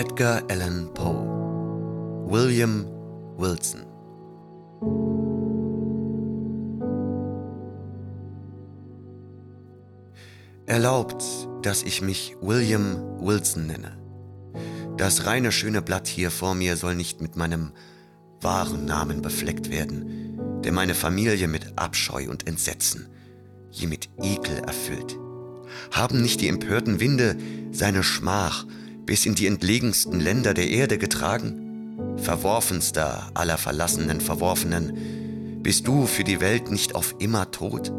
Edgar Allan Poe William Wilson Erlaubt, dass ich mich William Wilson nenne. Das reine schöne Blatt hier vor mir soll nicht mit meinem wahren Namen befleckt werden, der meine Familie mit Abscheu und Entsetzen, je mit Ekel erfüllt. Haben nicht die empörten Winde seine Schmach bis in die entlegensten Länder der Erde getragen? Verworfenster aller verlassenen Verworfenen, bist du für die Welt nicht auf immer tot?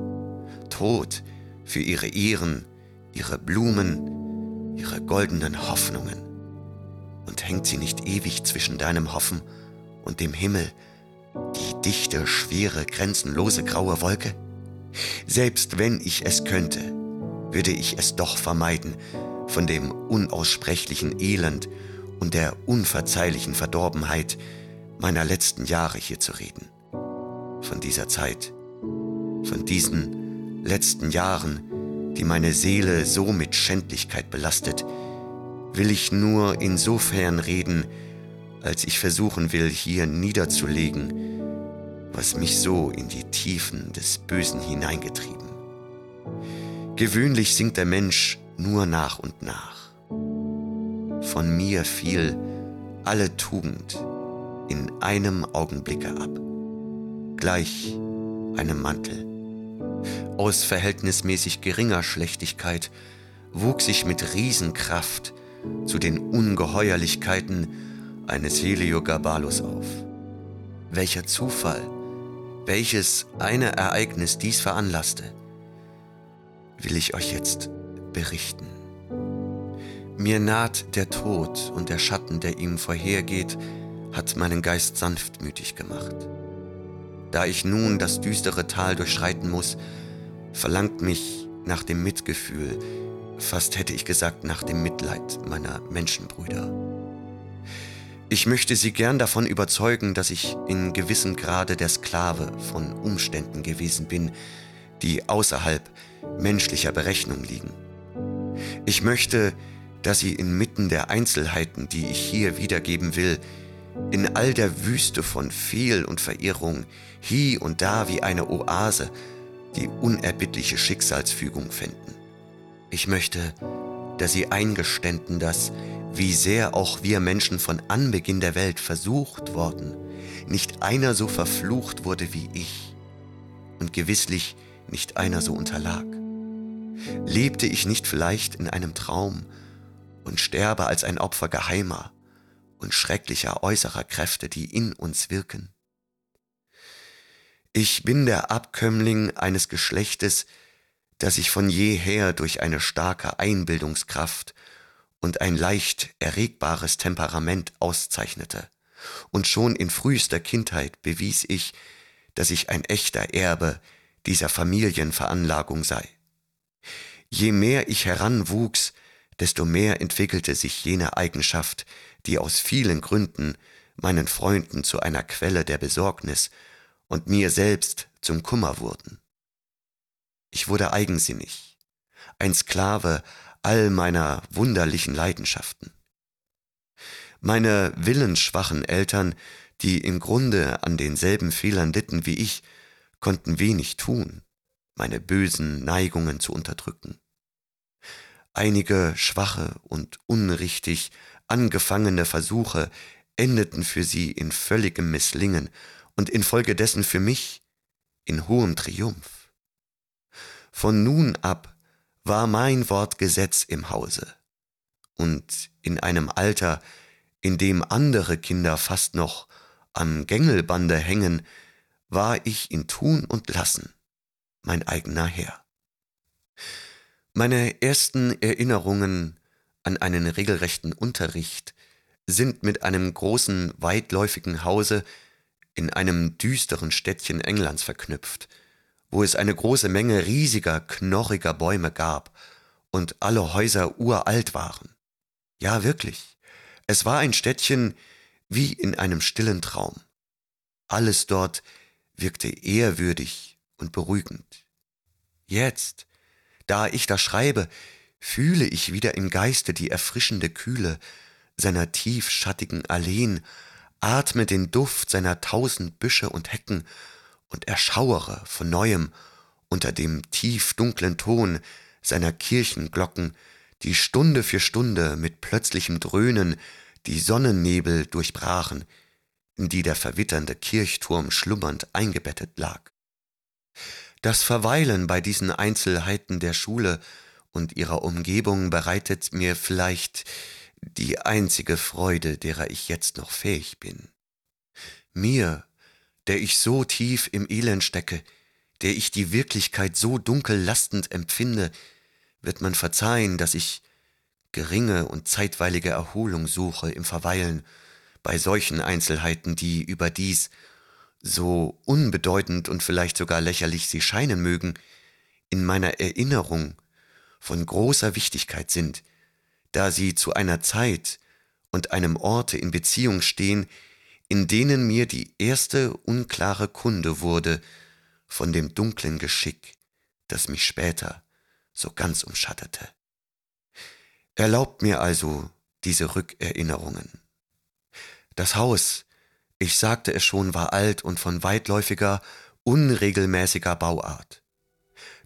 Tot für ihre Ehren, ihre Blumen, ihre goldenen Hoffnungen. Und hängt sie nicht ewig zwischen deinem Hoffen und dem Himmel, die dichte, schwere, grenzenlose graue Wolke? Selbst wenn ich es könnte, würde ich es doch vermeiden, von dem unaussprechlichen Elend und der unverzeihlichen Verdorbenheit meiner letzten Jahre hier zu reden. Von dieser Zeit, von diesen letzten Jahren, die meine Seele so mit Schändlichkeit belastet, will ich nur insofern reden, als ich versuchen will, hier niederzulegen, was mich so in die Tiefen des Bösen hineingetrieben. Gewöhnlich sinkt der Mensch nur nach und nach. Von mir fiel alle Tugend in einem Augenblicke ab, gleich einem Mantel. Aus verhältnismäßig geringer Schlechtigkeit wuchs ich mit Riesenkraft zu den Ungeheuerlichkeiten eines Heliogabalus auf. Welcher Zufall, welches eine Ereignis dies veranlasste, will ich euch jetzt berichten. Mir naht der Tod und der Schatten, der ihm vorhergeht, hat meinen Geist sanftmütig gemacht. Da ich nun das düstere Tal durchschreiten muss, verlangt mich nach dem Mitgefühl, fast hätte ich gesagt nach dem Mitleid meiner Menschenbrüder. Ich möchte Sie gern davon überzeugen, dass ich in gewissem Grade der Sklave von Umständen gewesen bin, die außerhalb menschlicher Berechnung liegen. Ich möchte, dass Sie inmitten der Einzelheiten, die ich hier wiedergeben will, in all der Wüste von Fehl und Verirrung, hie und da wie eine Oase, die unerbittliche Schicksalsfügung finden. Ich möchte, dass Sie eingeständen, dass, wie sehr auch wir Menschen von Anbeginn der Welt versucht worden, nicht einer so verflucht wurde wie ich und gewisslich nicht einer so unterlag. Lebte ich nicht vielleicht in einem Traum und sterbe als ein Opfer geheimer und schrecklicher äußerer Kräfte, die in uns wirken? Ich bin der Abkömmling eines Geschlechtes, das sich von jeher durch eine starke Einbildungskraft und ein leicht erregbares Temperament auszeichnete, und schon in frühester Kindheit bewies ich, dass ich ein echter Erbe dieser Familienveranlagung sei. Je mehr ich heranwuchs, desto mehr entwickelte sich jene Eigenschaft, die aus vielen Gründen meinen Freunden zu einer Quelle der Besorgnis und mir selbst zum Kummer wurden. Ich wurde eigensinnig, ein Sklave all meiner wunderlichen Leidenschaften. Meine willensschwachen Eltern, die im Grunde an denselben Fehlern litten wie ich, konnten wenig tun, meine bösen Neigungen zu unterdrücken. Einige schwache und unrichtig angefangene Versuche endeten für sie in völligem Misslingen und infolgedessen für mich in hohem Triumph. Von nun ab war mein Wort Gesetz im Hause, und in einem Alter, in dem andere Kinder fast noch am Gängelbande hängen, war ich in Tun und Lassen mein eigener Herr. Meine ersten Erinnerungen an einen regelrechten Unterricht sind mit einem großen, weitläufigen Hause in einem düsteren Städtchen Englands verknüpft, wo es eine große Menge riesiger, knorriger Bäume gab und alle Häuser uralt waren. Ja, wirklich. Es war ein Städtchen wie in einem stillen Traum. Alles dort wirkte ehrwürdig und beruhigend. Jetzt, da ich das schreibe, fühle ich wieder im Geiste die erfrischende Kühle, seiner tiefschattigen Alleen, atme den Duft seiner tausend Büsche und Hecken und erschauere von neuem unter dem tiefdunklen Ton seiner Kirchenglocken, die Stunde für Stunde mit plötzlichem Dröhnen die Sonnennebel durchbrachen, in die der verwitternde Kirchturm schlummernd eingebettet lag. Das Verweilen bei diesen Einzelheiten der Schule und ihrer Umgebung bereitet mir vielleicht die einzige Freude, derer ich jetzt noch fähig bin. Mir, der ich so tief im Elend stecke, der ich die Wirklichkeit so dunkel lastend empfinde, wird man verzeihen, dass ich geringe und zeitweilige Erholung suche im Verweilen bei solchen Einzelheiten, die überdies, so unbedeutend und vielleicht sogar lächerlich sie scheinen mögen, in meiner Erinnerung von großer Wichtigkeit sind, da sie zu einer Zeit und einem Orte in Beziehung stehen, in denen mir die erste unklare Kunde wurde von dem dunklen Geschick, das mich später so ganz umschattete. Erlaubt mir also diese Rückerinnerungen. Das Haus, ich sagte es schon, war alt und von weitläufiger, unregelmäßiger Bauart.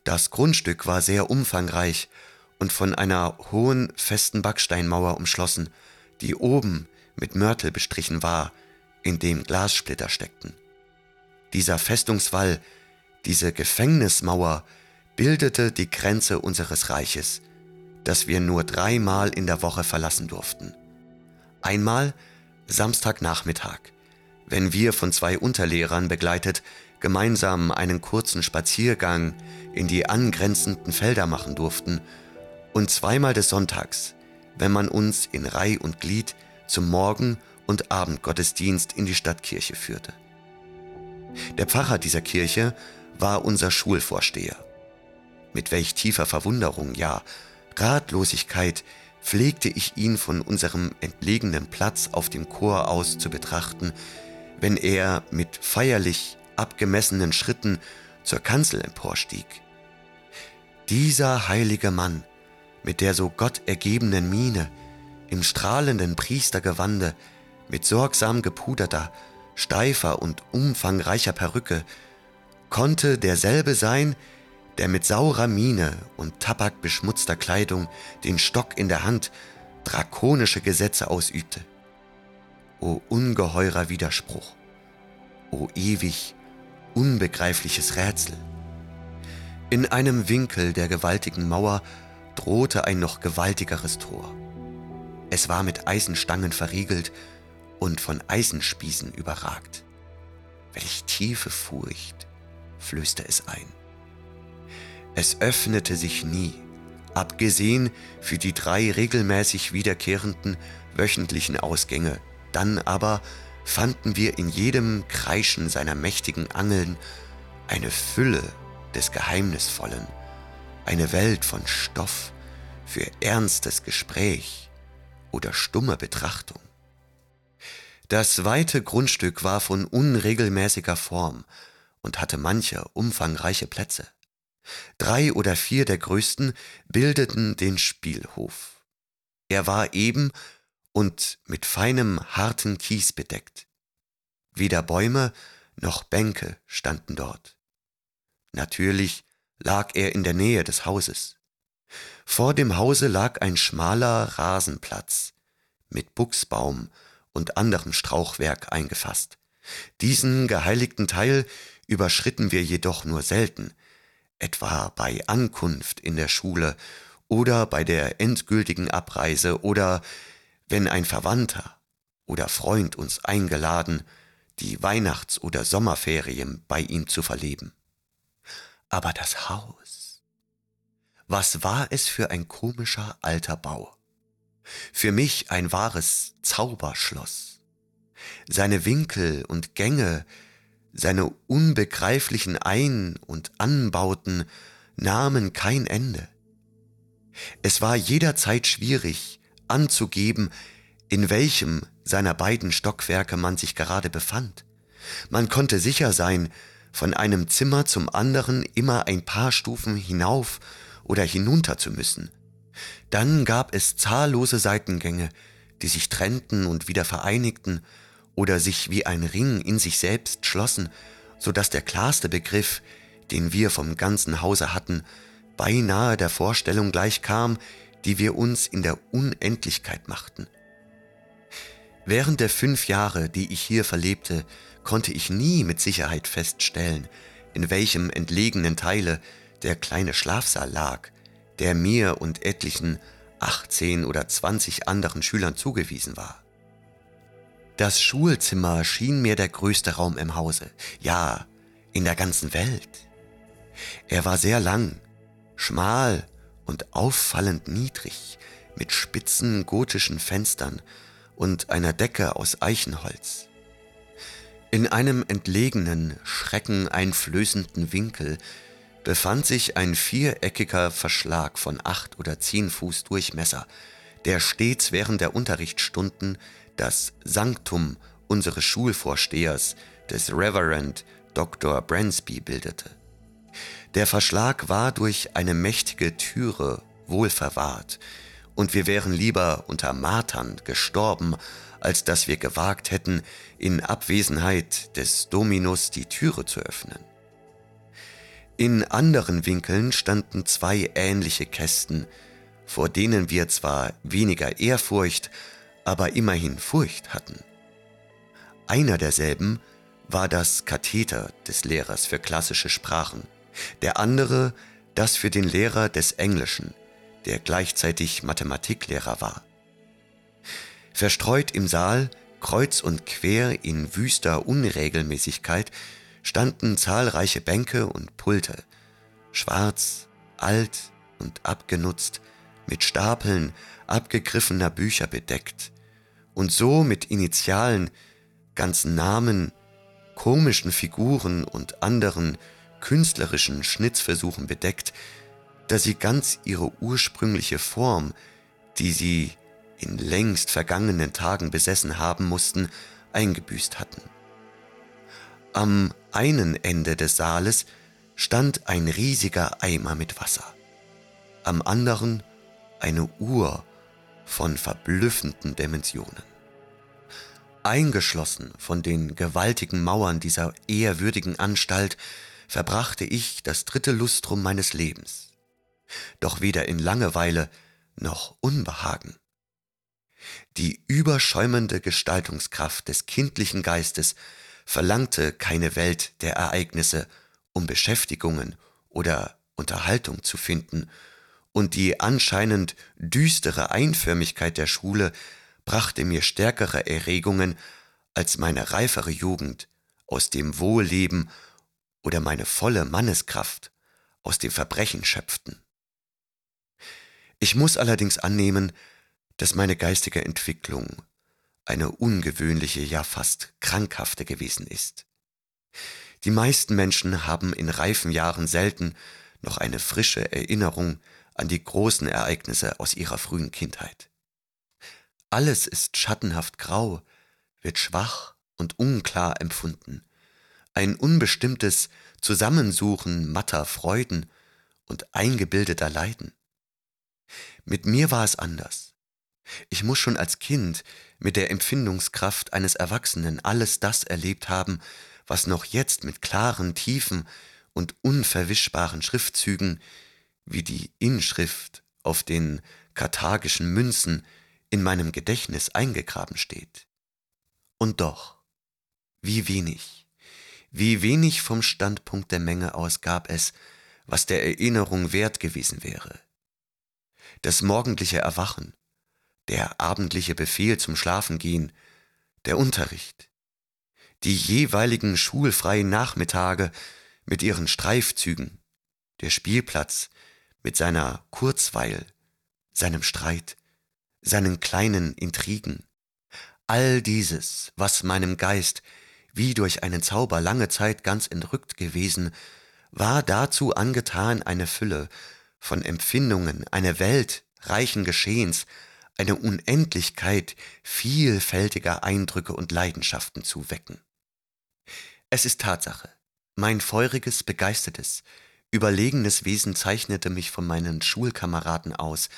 Das Grundstück war sehr umfangreich und von einer hohen, festen Backsteinmauer umschlossen, die oben mit Mörtel bestrichen war, in dem Glassplitter steckten. Dieser Festungswall, diese Gefängnismauer bildete die Grenze unseres Reiches, das wir nur dreimal in der Woche verlassen durften. Einmal Samstagnachmittag, wenn wir von zwei Unterlehrern begleitet gemeinsam einen kurzen Spaziergang in die angrenzenden Felder machen durften, und zweimal des Sonntags, wenn man uns in Reih und Glied zum Morgen- und Abendgottesdienst in die Stadtkirche führte. Der Pfarrer dieser Kirche war unser Schulvorsteher. Mit welch tiefer Verwunderung, ja Ratlosigkeit pflegte ich ihn von unserem entlegenen Platz auf dem Chor aus zu betrachten, wenn er mit feierlich abgemessenen Schritten zur Kanzel emporstieg. Dieser heilige Mann mit der so gottergebenen Miene, im strahlenden Priestergewande, mit sorgsam gepuderter, steifer und umfangreicher Perücke, konnte derselbe sein, der mit saurer Miene und tabakbeschmutzter Kleidung den Stock in der Hand drakonische Gesetze ausübte. O ungeheurer Widerspruch, o ewig unbegreifliches Rätsel. In einem Winkel der gewaltigen Mauer drohte ein noch gewaltigeres Tor. Es war mit Eisenstangen verriegelt und von Eisenspießen überragt. Welch tiefe Furcht flößte es ein. Es öffnete sich nie, abgesehen für die drei regelmäßig wiederkehrenden wöchentlichen Ausgänge. Dann aber fanden wir in jedem Kreischen seiner mächtigen Angeln eine Fülle des Geheimnisvollen, eine Welt von Stoff für ernstes Gespräch oder stumme Betrachtung. Das weite Grundstück war von unregelmäßiger Form und hatte manche umfangreiche Plätze. Drei oder vier der größten bildeten den Spielhof. Er war eben und mit feinem, harten Kies bedeckt. Weder Bäume noch Bänke standen dort. Natürlich lag er in der Nähe des Hauses. Vor dem Hause lag ein schmaler Rasenplatz mit Buchsbaum und anderem Strauchwerk eingefasst. Diesen geheiligten Teil überschritten wir jedoch nur selten, etwa bei Ankunft in der Schule oder bei der endgültigen Abreise oder wenn ein Verwandter oder Freund uns eingeladen, die Weihnachts- oder Sommerferien bei ihm zu verleben. Aber das Haus, was war es für ein komischer alter Bau? Für mich ein wahres Zauberschloss. Seine Winkel und Gänge seine unbegreiflichen Ein- und Anbauten nahmen kein Ende. Es war jederzeit schwierig anzugeben, in welchem seiner beiden Stockwerke man sich gerade befand. Man konnte sicher sein, von einem Zimmer zum anderen immer ein paar Stufen hinauf oder hinunter zu müssen. Dann gab es zahllose Seitengänge, die sich trennten und wieder vereinigten oder sich wie ein Ring in sich selbst schlossen, so dass der klarste Begriff, den wir vom ganzen Hause hatten, beinahe der Vorstellung gleichkam, die wir uns in der Unendlichkeit machten. Während der fünf Jahre, die ich hier verlebte, konnte ich nie mit Sicherheit feststellen, in welchem entlegenen Teile der kleine Schlafsaal lag, der mir und etlichen 18 oder 20 anderen Schülern zugewiesen war. Das Schulzimmer schien mir der größte Raum im Hause, ja, in der ganzen Welt. Er war sehr lang, schmal und auffallend niedrig, mit spitzen gotischen Fenstern und einer Decke aus Eichenholz. In einem entlegenen, schreckeneinflößenden Winkel befand sich ein viereckiger Verschlag von acht oder zehn Fuß Durchmesser, der stets während der Unterrichtsstunden das Sanktum unseres Schulvorstehers, des Reverend Dr. Bransby, bildete. Der Verschlag war durch eine mächtige Türe wohl verwahrt, und wir wären lieber unter Martern gestorben, als dass wir gewagt hätten, in Abwesenheit des Dominus die Türe zu öffnen. In anderen Winkeln standen zwei ähnliche Kästen, vor denen wir zwar weniger Ehrfurcht, aber immerhin Furcht hatten. Einer derselben war das Katheter des Lehrers für klassische Sprachen, der andere das für den Lehrer des Englischen, der gleichzeitig Mathematiklehrer war. Verstreut im Saal, kreuz und quer in wüster Unregelmäßigkeit, standen zahlreiche Bänke und Pulte, schwarz, alt und abgenutzt, mit Stapeln abgegriffener Bücher bedeckt und so mit Initialen, ganzen Namen, komischen Figuren und anderen künstlerischen Schnitzversuchen bedeckt, dass sie ganz ihre ursprüngliche Form, die sie in längst vergangenen Tagen besessen haben mussten, eingebüßt hatten. Am einen Ende des Saales stand ein riesiger Eimer mit Wasser, am anderen eine Uhr von verblüffenden Dimensionen. Eingeschlossen von den gewaltigen Mauern dieser ehrwürdigen Anstalt verbrachte ich das dritte Lustrum meines Lebens, doch weder in Langeweile noch Unbehagen. Die überschäumende Gestaltungskraft des kindlichen Geistes verlangte keine Welt der Ereignisse, um Beschäftigungen oder Unterhaltung zu finden, und die anscheinend düstere Einförmigkeit der Schule brachte mir stärkere Erregungen als meine reifere Jugend aus dem Wohlleben oder meine volle Manneskraft aus dem Verbrechen schöpften. Ich muss allerdings annehmen, dass meine geistige Entwicklung eine ungewöhnliche, ja fast krankhafte gewesen ist. Die meisten Menschen haben in reifen Jahren selten noch eine frische Erinnerung an die großen Ereignisse aus ihrer frühen Kindheit. Alles ist schattenhaft grau, wird schwach und unklar empfunden, ein unbestimmtes Zusammensuchen matter Freuden und eingebildeter Leiden. Mit mir war es anders. Ich muss schon als Kind mit der Empfindungskraft eines Erwachsenen alles das erlebt haben, was noch jetzt mit klaren, tiefen und unverwischbaren Schriftzügen wie die Inschrift auf den karthagischen Münzen in meinem Gedächtnis eingegraben steht. Und doch, wie wenig, wie wenig vom Standpunkt der Menge aus gab es, was der Erinnerung wert gewesen wäre. Das morgendliche Erwachen, der abendliche Befehl zum Schlafengehen, der Unterricht, die jeweiligen schulfreien Nachmittage mit ihren Streifzügen, der Spielplatz mit seiner Kurzweil, seinem Streit, seinen kleinen Intrigen, all dieses, was meinem Geist wie durch einen Zauber lange Zeit ganz entrückt gewesen, war dazu angetan, eine Fülle von Empfindungen, eine Welt reichen Geschehens, eine Unendlichkeit vielfältiger Eindrücke und Leidenschaften zu wecken. Es ist Tatsache, mein feuriges, begeistertes, überlegenes Wesen zeichnete mich von meinen Schulkameraden aus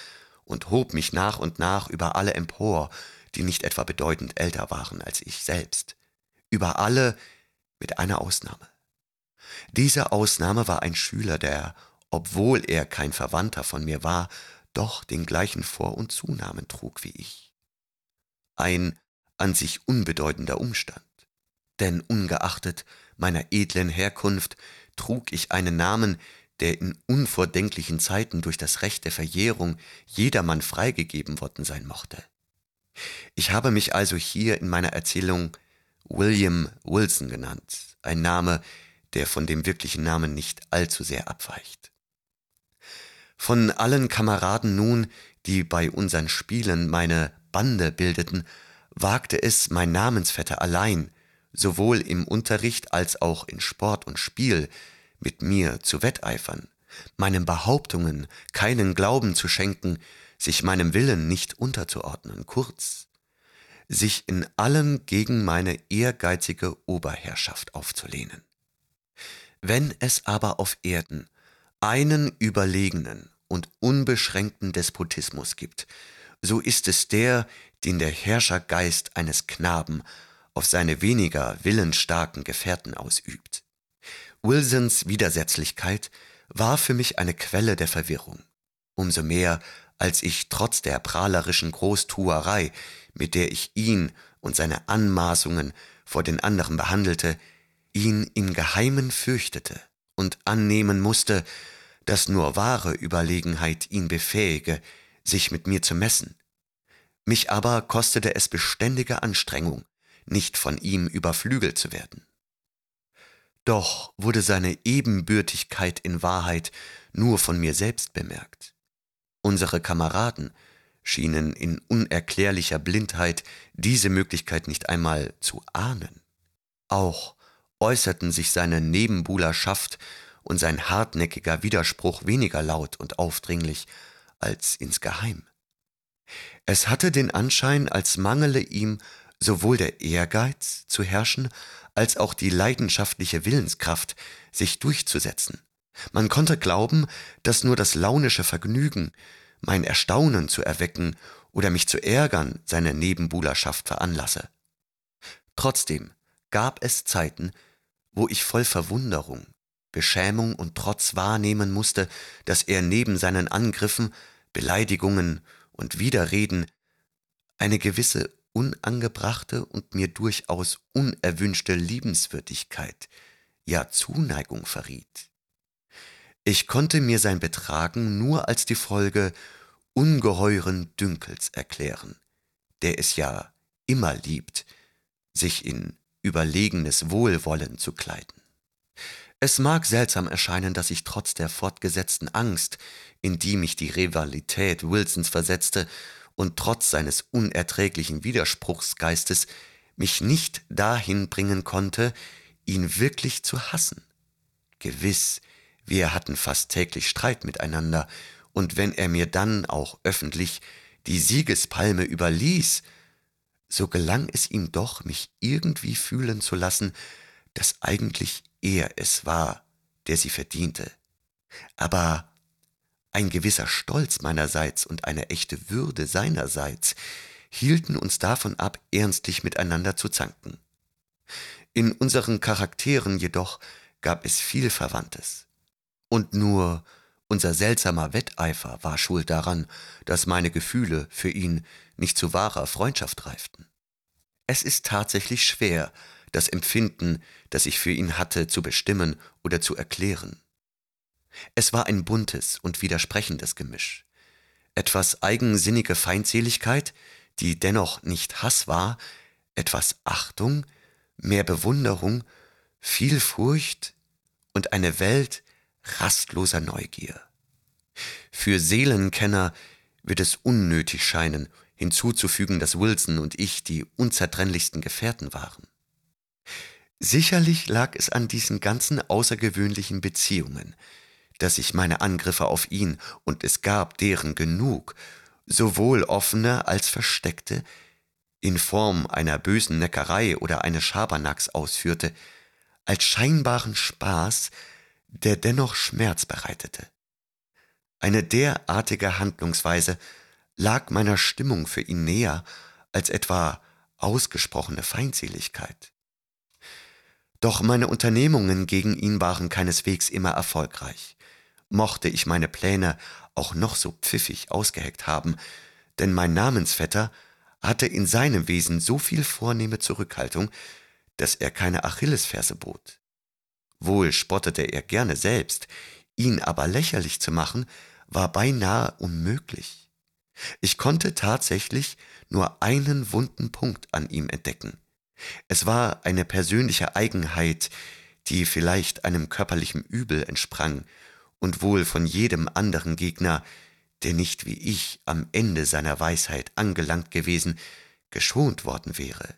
und hob mich nach und nach über alle empor, die nicht etwa bedeutend älter waren als ich selbst. Über alle mit einer Ausnahme. Diese Ausnahme war ein Schüler, der, obwohl er kein Verwandter von mir war, doch den gleichen Vor- und Zunamen trug wie ich. Ein an sich unbedeutender Umstand, denn ungeachtet meiner edlen Herkunft trug ich einen Namen, der in unvordenklichen Zeiten durch das Recht der Verjährung jedermann freigegeben worden sein mochte. Ich habe mich also hier in meiner Erzählung William Wilson genannt, ein Name, der von dem wirklichen Namen nicht allzu sehr abweicht. Von allen Kameraden nun, die bei unseren Spielen meine Bande bildeten, wagte es mein Namensvetter allein, sowohl im Unterricht als auch in Sport und Spiel, mit mir zu wetteifern, meinen Behauptungen keinen Glauben zu schenken, sich meinem Willen nicht unterzuordnen, kurz, sich in allem gegen meine ehrgeizige Oberherrschaft aufzulehnen. Wenn es aber auf Erden einen überlegenen und unbeschränkten Despotismus gibt, so ist es der, den der Herrschergeist eines Knaben auf seine weniger willensstarken Gefährten ausübt. Wilsons Widersetzlichkeit war für mich eine Quelle der Verwirrung, umso mehr, als ich trotz der prahlerischen Großtuerei, mit der ich ihn und seine Anmaßungen vor den anderen behandelte, ihn in Geheimen fürchtete und annehmen musste, dass nur wahre Überlegenheit ihn befähige, sich mit mir zu messen. Mich aber kostete es beständige Anstrengung, nicht von ihm überflügelt zu werden. Doch wurde seine Ebenbürtigkeit in Wahrheit nur von mir selbst bemerkt. Unsere Kameraden schienen in unerklärlicher Blindheit diese Möglichkeit nicht einmal zu ahnen. Auch äußerten sich seine Nebenbuhlerschaft und sein hartnäckiger Widerspruch weniger laut und aufdringlich als insgeheim. Es hatte den Anschein, als mangele ihm sowohl der Ehrgeiz zu herrschen, als auch die leidenschaftliche Willenskraft, sich durchzusetzen. Man konnte glauben, dass nur das launische Vergnügen, mein Erstaunen zu erwecken oder mich zu ärgern, seine Nebenbuhlerschaft veranlasse. Trotzdem gab es Zeiten, wo ich voll Verwunderung, Beschämung und Trotz wahrnehmen musste, dass er neben seinen Angriffen, Beleidigungen und Widerreden eine gewisse unangebrachte und mir durchaus unerwünschte Liebenswürdigkeit, ja Zuneigung verriet. Ich konnte mir sein Betragen nur als die Folge ungeheuren Dünkels erklären, der es ja immer liebt, sich in überlegenes Wohlwollen zu kleiden. Es mag seltsam erscheinen, dass ich trotz der fortgesetzten Angst, in die mich die Rivalität Wilsons versetzte, und trotz seines unerträglichen Widerspruchsgeistes mich nicht dahin bringen konnte, ihn wirklich zu hassen. Gewiss, wir hatten fast täglich Streit miteinander, und wenn er mir dann auch öffentlich die Siegespalme überließ, so gelang es ihm doch, mich irgendwie fühlen zu lassen, dass eigentlich er es war, der sie verdiente. Aber ein gewisser Stolz meinerseits und eine echte Würde seinerseits hielten uns davon ab, ernstlich miteinander zu zanken. In unseren Charakteren jedoch gab es viel Verwandtes. Und nur unser seltsamer Wetteifer war schuld daran, dass meine Gefühle für ihn nicht zu wahrer Freundschaft reiften. Es ist tatsächlich schwer, das Empfinden, das ich für ihn hatte, zu bestimmen oder zu erklären. Es war ein buntes und widersprechendes Gemisch. Etwas eigensinnige Feindseligkeit, die dennoch nicht Hass war, etwas Achtung, mehr Bewunderung, viel Furcht und eine Welt rastloser Neugier. Für Seelenkenner wird es unnötig scheinen, hinzuzufügen, dass Wilson und ich die unzertrennlichsten Gefährten waren. Sicherlich lag es an diesen ganzen außergewöhnlichen Beziehungen, dass ich meine Angriffe auf ihn, und es gab deren genug, sowohl offene als versteckte, in Form einer bösen Neckerei oder eines Schabernacks ausführte, als scheinbaren Spaß, der dennoch Schmerz bereitete. Eine derartige Handlungsweise lag meiner Stimmung für ihn näher, als etwa ausgesprochene Feindseligkeit. Doch meine Unternehmungen gegen ihn waren keineswegs immer erfolgreich. Mochte ich meine Pläne auch noch so pfiffig ausgeheckt haben, denn mein Namensvetter hatte in seinem Wesen so viel vornehme Zurückhaltung, dass er keine Achillesferse bot. Wohl spottete er gerne selbst, ihn aber lächerlich zu machen, war beinahe unmöglich. Ich konnte tatsächlich nur einen wunden Punkt an ihm entdecken. Es war eine persönliche Eigenheit, die vielleicht einem körperlichen Übel entsprang und wohl von jedem anderen Gegner, der nicht wie ich am Ende seiner Weisheit angelangt gewesen, geschont worden wäre.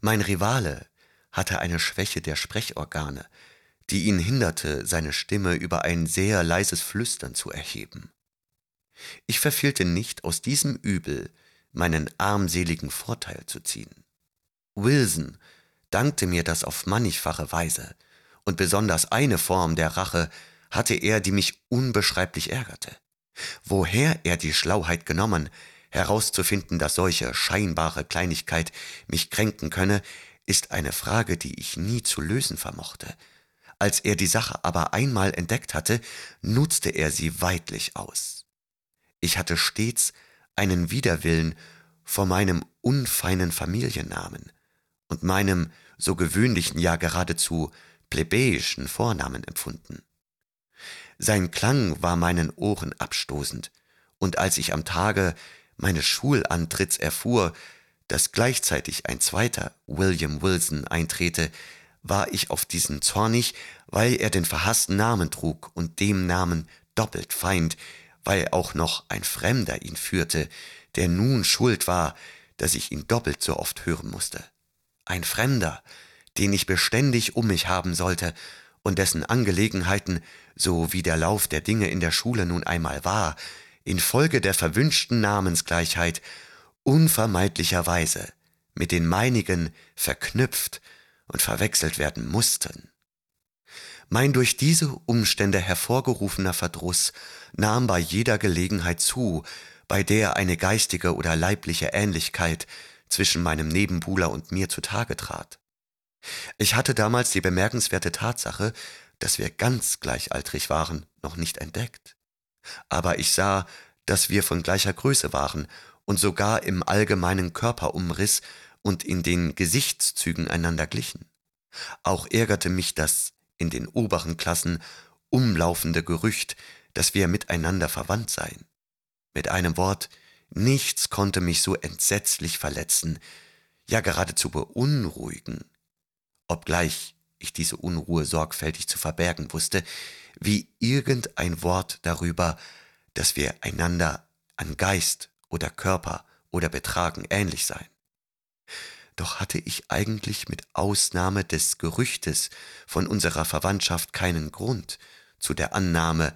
Mein Rivale hatte eine Schwäche der Sprechorgane, die ihn hinderte, seine Stimme über ein sehr leises Flüstern zu erheben. Ich verfehlte nicht, aus diesem Übel meinen armseligen Vorteil zu ziehen. Wilson dankte mir das auf mannigfache Weise, und besonders eine Form der Rache hatte er, die mich unbeschreiblich ärgerte. Woher er die Schlauheit genommen, herauszufinden, dass solche scheinbare Kleinigkeit mich kränken könne, ist eine Frage, die ich nie zu lösen vermochte. Als er die Sache aber einmal entdeckt hatte, nutzte er sie weidlich aus. Ich hatte stets einen Widerwillen vor meinem unfeinen Familiennamen und meinem so gewöhnlichen, ja geradezu plebejischen Vornamen empfunden. Sein Klang war meinen Ohren abstoßend, und als ich am Tage meines Schulantritts erfuhr, dass gleichzeitig ein zweiter William Wilson eintrete, war ich auf diesen zornig, weil er den verhassten Namen trug und dem Namen doppelt Feind, weil auch noch ein Fremder ihn führte, der nun schuld war, dass ich ihn doppelt so oft hören musste. Ein Fremder, den ich beständig um mich haben sollte und dessen Angelegenheiten, so wie der Lauf der Dinge in der Schule nun einmal war, infolge der verwünschten Namensgleichheit unvermeidlicherweise mit den meinigen verknüpft und verwechselt werden mussten. Mein durch diese Umstände hervorgerufener Verdruß nahm bei jeder Gelegenheit zu, bei der eine geistige oder leibliche Ähnlichkeit zwischen meinem Nebenbuhler und mir zutage trat. Ich hatte damals die bemerkenswerte Tatsache, dass wir ganz gleichaltrig waren, noch nicht entdeckt. Aber ich sah, dass wir von gleicher Größe waren und sogar im allgemeinen Körperumriss und in den Gesichtszügen einander glichen. Auch ärgerte mich das in den oberen Klassen umlaufende Gerücht, dass wir miteinander verwandt seien. Mit einem Wort, nichts konnte mich so entsetzlich verletzen, ja geradezu beunruhigen, obgleich ich diese Unruhe sorgfältig zu verbergen wusste, wie irgendein Wort darüber, dass wir einander an Geist oder Körper oder Betragen ähnlich seien. Doch hatte ich eigentlich mit Ausnahme des Gerüchtes von unserer Verwandtschaft keinen Grund zu der Annahme,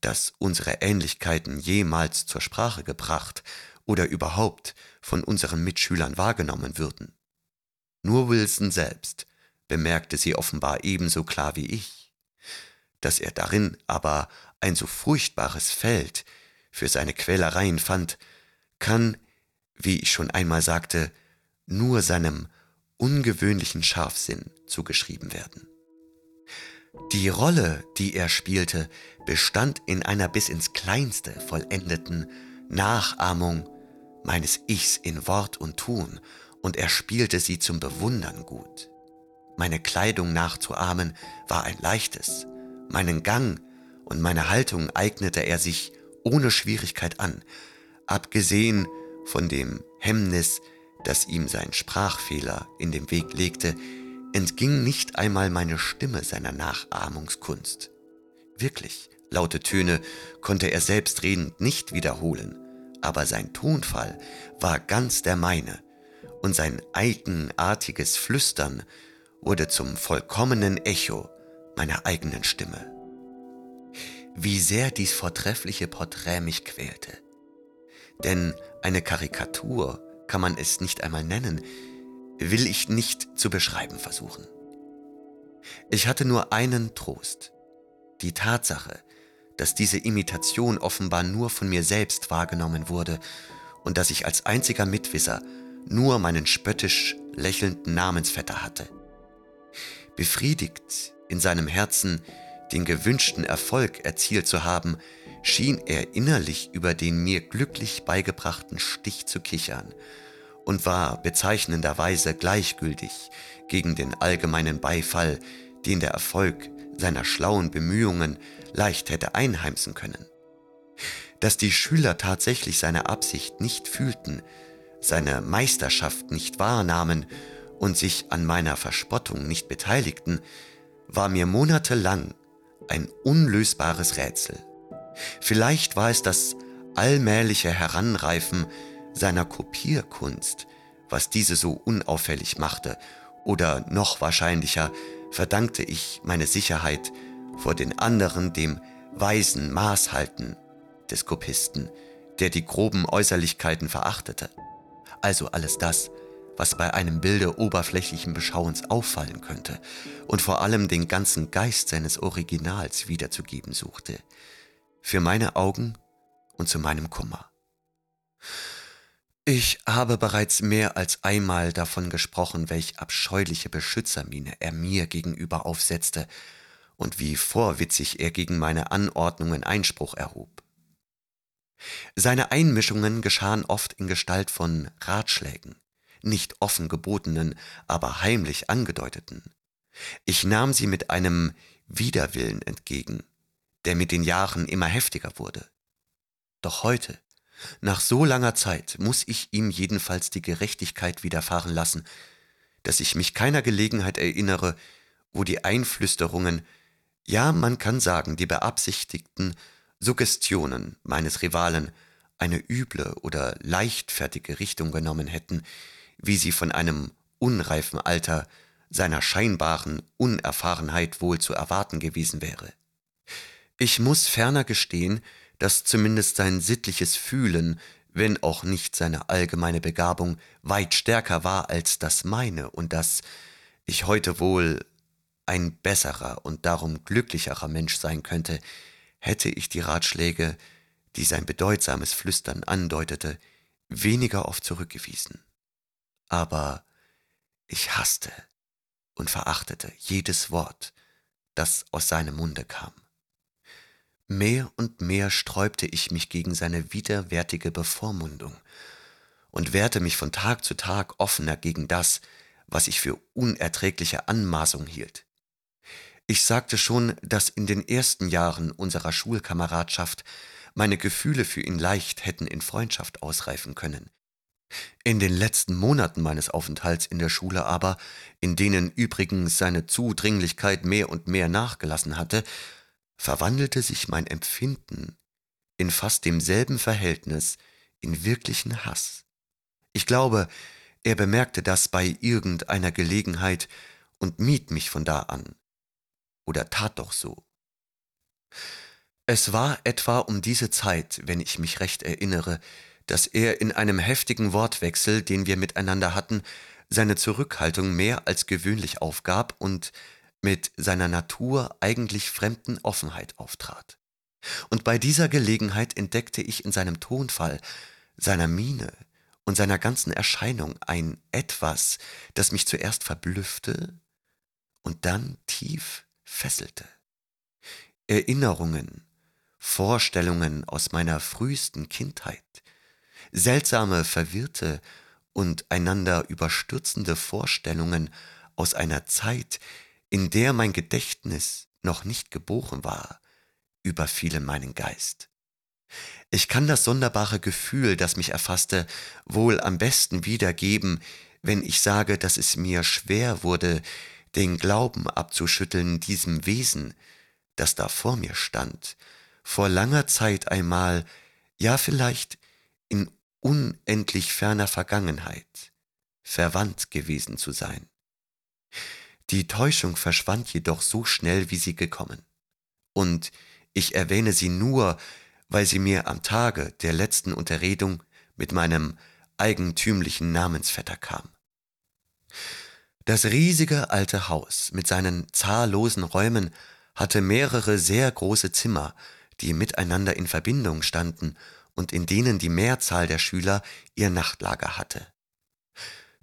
dass unsere Ähnlichkeiten jemals zur Sprache gebracht oder überhaupt von unseren Mitschülern wahrgenommen würden. Nur Wilson selbst bemerkte sie offenbar ebenso klar wie ich. Dass er darin aber ein so furchtbares Feld für seine Quälereien fand, kann, wie ich schon einmal sagte, nur seinem ungewöhnlichen Scharfsinn zugeschrieben werden. Die Rolle, die er spielte, bestand in einer bis ins kleinste vollendeten Nachahmung meines Ichs in Wort und Tun, und er spielte sie zum Bewundern gut. Meine Kleidung nachzuahmen war ein leichtes, meinen Gang und meine Haltung eignete er sich ohne Schwierigkeit an, abgesehen von dem Hemmnis, das ihm sein Sprachfehler in den Weg legte, entging nicht einmal meine Stimme seiner Nachahmungskunst. Wirklich, laute Töne konnte er selbstredend nicht wiederholen, aber sein Tonfall war ganz der meine, und sein eigenartiges Flüstern wurde zum vollkommenen Echo meiner eigenen Stimme. Wie sehr dies vortreffliche Porträt mich quälte. Denn eine Karikatur kann man es nicht einmal nennen, will ich nicht zu beschreiben versuchen. Ich hatte nur einen Trost, die Tatsache, dass diese Imitation offenbar nur von mir selbst wahrgenommen wurde und dass ich als einziger Mitwisser nur meinen spöttisch lächelnden Namensvetter hatte. Befriedigt in seinem Herzen, den gewünschten Erfolg erzielt zu haben, schien er innerlich über den mir glücklich beigebrachten Stich zu kichern und war bezeichnenderweise gleichgültig gegen den allgemeinen Beifall, den der Erfolg seiner schlauen Bemühungen leicht hätte einheimsen können. Dass die Schüler tatsächlich seine Absicht nicht fühlten, seine Meisterschaft nicht wahrnahmen und sich an meiner Verspottung nicht beteiligten, war mir monatelang ein unlösbares Rätsel. Vielleicht war es das allmähliche Heranreifen seiner Kopierkunst, was diese so unauffällig machte, oder noch wahrscheinlicher verdankte ich meine Sicherheit vor den anderen dem weisen Maßhalten des Kopisten, der die groben Äußerlichkeiten verachtete. Also alles das, was bei einem Bilde oberflächlichen Beschauens auffallen könnte und vor allem den ganzen Geist seines Originals wiederzugeben suchte. Für meine Augen und zu meinem Kummer. Ich habe bereits mehr als einmal davon gesprochen, welch abscheuliche Beschützermiene er mir gegenüber aufsetzte und wie vorwitzig er gegen meine Anordnungen Einspruch erhob. Seine Einmischungen geschahen oft in Gestalt von Ratschlägen, nicht offen gebotenen, aber heimlich angedeuteten. Ich nahm sie mit einem Widerwillen entgegen, der mit den Jahren immer heftiger wurde. Doch heute, nach so langer Zeit, muss ich ihm jedenfalls die Gerechtigkeit widerfahren lassen, dass ich mich keiner Gelegenheit erinnere, wo die Einflüsterungen, ja man kann sagen, die beabsichtigten Suggestionen meines Rivalen eine üble oder leichtfertige Richtung genommen hätten, wie sie von einem unreifen Alter seiner scheinbaren Unerfahrenheit wohl zu erwarten gewesen wäre. Ich muss ferner gestehen, dass zumindest sein sittliches Fühlen, wenn auch nicht seine allgemeine Begabung, weit stärker war als das meine und dass ich heute wohl ein besserer und darum glücklicherer Mensch sein könnte, hätte ich die Ratschläge, die sein bedeutsames Flüstern andeutete, weniger oft zurückgewiesen. Aber ich hasste und verachtete jedes Wort, das aus seinem Munde kam. Mehr und mehr sträubte ich mich gegen seine widerwärtige Bevormundung und wehrte mich von Tag zu Tag offener gegen das, was ich für unerträgliche Anmaßung hielt. Ich sagte schon, dass in den ersten Jahren unserer Schulkameradschaft meine Gefühle für ihn leicht hätten in Freundschaft ausreifen können. In den letzten Monaten meines Aufenthalts in der Schule aber, in denen übrigens seine Zudringlichkeit mehr und mehr nachgelassen hatte, verwandelte sich mein Empfinden in fast demselben Verhältnis in wirklichen Hass. Ich glaube, er bemerkte das bei irgendeiner Gelegenheit und mied mich von da an oder tat doch so. Es war etwa um diese Zeit, wenn ich mich recht erinnere, dass er in einem heftigen Wortwechsel, den wir miteinander hatten, seine Zurückhaltung mehr als gewöhnlich aufgab und mit seiner Natur eigentlich fremden Offenheit auftrat. Und bei dieser Gelegenheit entdeckte ich in seinem Tonfall, seiner Miene und seiner ganzen Erscheinung ein etwas, das mich zuerst verblüffte und dann tief fesselte. Erinnerungen, Vorstellungen aus meiner frühesten Kindheit, seltsame, verwirrte und einander überstürzende Vorstellungen aus einer Zeit, in der mein Gedächtnis noch nicht geboren war, überfielen meinen Geist. Ich kann das sonderbare Gefühl, das mich erfasste, wohl am besten wiedergeben, wenn ich sage, dass es mir schwer wurde, den Glauben abzuschütteln diesem Wesen, das da vor mir stand, vor langer Zeit einmal, ja vielleicht in unendlich ferner Vergangenheit, verwandt gewesen zu sein. Die Täuschung verschwand jedoch so schnell, wie sie gekommen. Und ich erwähne sie nur, weil sie mir am Tage der letzten Unterredung mit meinem eigentümlichen Namensvetter kam. Das riesige alte Haus mit seinen zahllosen Räumen hatte mehrere sehr große Zimmer, die miteinander in Verbindung standen und in denen die Mehrzahl der Schüler ihr Nachtlager hatte.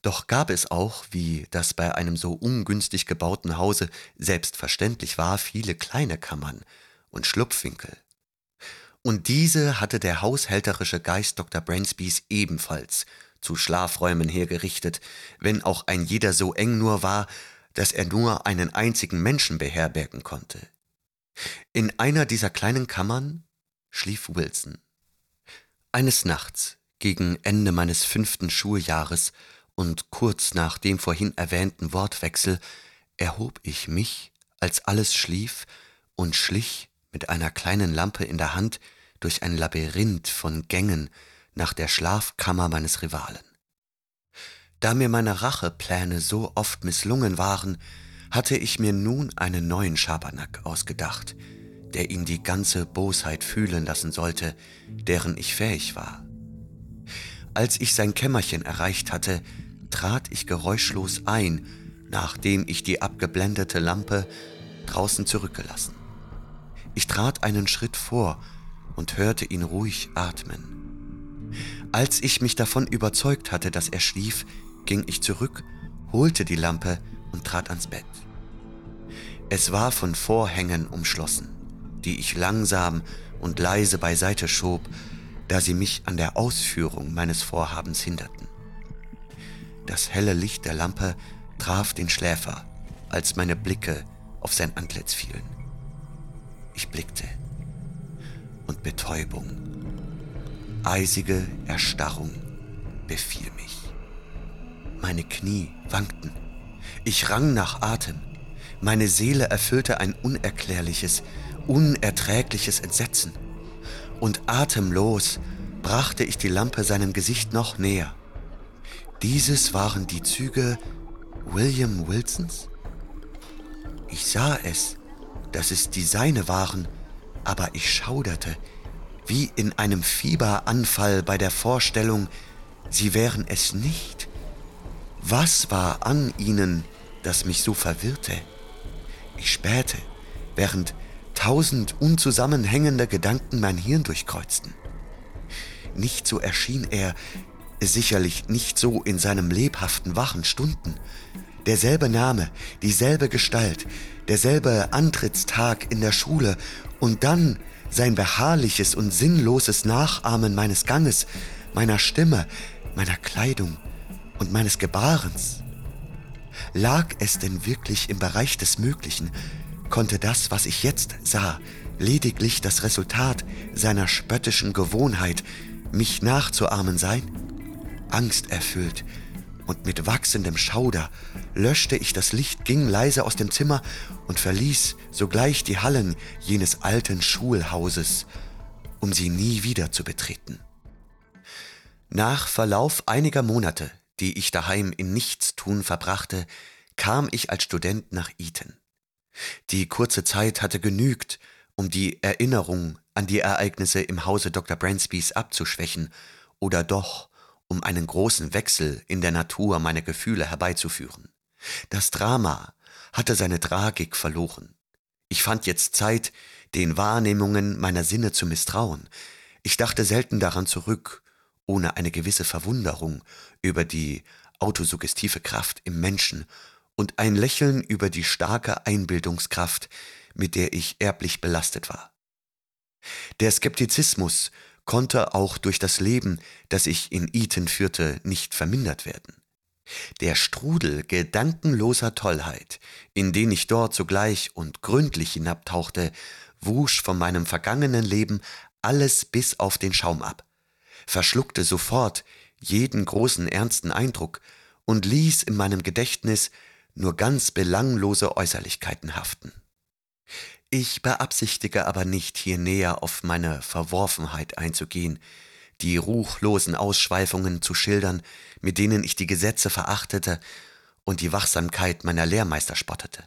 Doch gab es auch, wie das bei einem so ungünstig gebauten Hause selbstverständlich war, viele kleine Kammern und Schlupfwinkel. Und diese hatte der haushälterische Geist Dr. Bransbys ebenfalls zu Schlafräumen hergerichtet, wenn auch ein jeder so eng nur war, dass er nur einen einzigen Menschen beherbergen konnte. In einer dieser kleinen Kammern schlief Wilson. Eines Nachts, gegen Ende meines fünften Schuljahres und kurz nach dem vorhin erwähnten Wortwechsel, erhob ich mich, als alles schlief, und schlich mit einer kleinen Lampe in der Hand durch ein Labyrinth von Gängen nach der Schlafkammer meines Rivalen. Da mir meine Rachepläne so oft misslungen waren, hatte ich mir nun einen neuen Schabernack ausgedacht, der ihn die ganze Bosheit fühlen lassen sollte, deren ich fähig war. Als ich sein Kämmerchen erreicht hatte, trat ich geräuschlos ein, nachdem ich die abgeblendete Lampe draußen zurückgelassen. Ich trat einen Schritt vor und hörte ihn ruhig atmen. Als ich mich davon überzeugt hatte, dass er schlief, ging ich zurück, holte die Lampe und trat ans Bett. Es war von Vorhängen umschlossen, die ich langsam und leise beiseite schob, da sie mich an der Ausführung meines Vorhabens hinderten. Das helle Licht der Lampe traf den Schläfer, als meine Blicke auf sein Antlitz fielen. Ich blickte und Betäubung, eisige Erstarrung befiel mich. Meine Knie wankten. Ich rang nach Atem. Meine Seele erfüllte ein unerklärliches, unerträgliches Entsetzen. Und atemlos brachte ich die Lampe seinem Gesicht noch näher. Dieses waren die Züge William Wilsons? Ich sah es, dass es die seine waren, aber ich schauderte, wie in einem Fieberanfall bei der Vorstellung, sie wären es nicht. Was war an ihnen, das mich so verwirrte? Ich spähte, während tausend unzusammenhängende Gedanken mein Hirn durchkreuzten. Nicht so erschien er, sicherlich nicht so in seinem lebhaften wachen Stunden. Derselbe Name, dieselbe Gestalt, derselbe Antrittstag in der Schule und dann sein beharrliches und sinnloses Nachahmen meines Ganges, meiner Stimme, meiner Kleidung und meines Gebarens. Lag es denn wirklich im Bereich des Möglichen, konnte das, was ich jetzt sah, lediglich das Resultat seiner spöttischen Gewohnheit, mich nachzuahmen sein? Angsterfüllt und mit wachsendem Schauder löschte ich das Licht, ging leise aus dem Zimmer und verließ sogleich die Hallen jenes alten Schulhauses, um sie nie wieder zu betreten. Nach Verlauf einiger Monate, die ich daheim in Nichtstun verbrachte, kam ich als Student nach Eton. Die kurze Zeit hatte genügt, um die Erinnerung an die Ereignisse im Hause Dr. Bransbys abzuschwächen oder doch um einen großen Wechsel in der Natur meiner Gefühle herbeizuführen. Das Drama hatte seine Tragik verloren. Ich fand jetzt Zeit, den Wahrnehmungen meiner Sinne zu misstrauen. Ich dachte selten daran zurück, ohne eine gewisse Verwunderung über die autosuggestive Kraft im Menschen und ein Lächeln über die starke Einbildungskraft, mit der ich erblich belastet war. Der Skeptizismus konnte auch durch das Leben, das ich in Eton führte, nicht vermindert werden. Der Strudel gedankenloser Tollheit, in den ich dort sogleich und gründlich hinabtauchte, wusch von meinem vergangenen Leben alles bis auf den Schaum ab, verschluckte sofort jeden großen ernsten Eindruck und ließ in meinem Gedächtnis nur ganz belanglose Äußerlichkeiten haften. Ich beabsichtige aber nicht, hier näher auf meine Verworfenheit einzugehen, die ruchlosen Ausschweifungen zu schildern, mit denen ich die Gesetze verachtete und die Wachsamkeit meiner Lehrmeister spottete.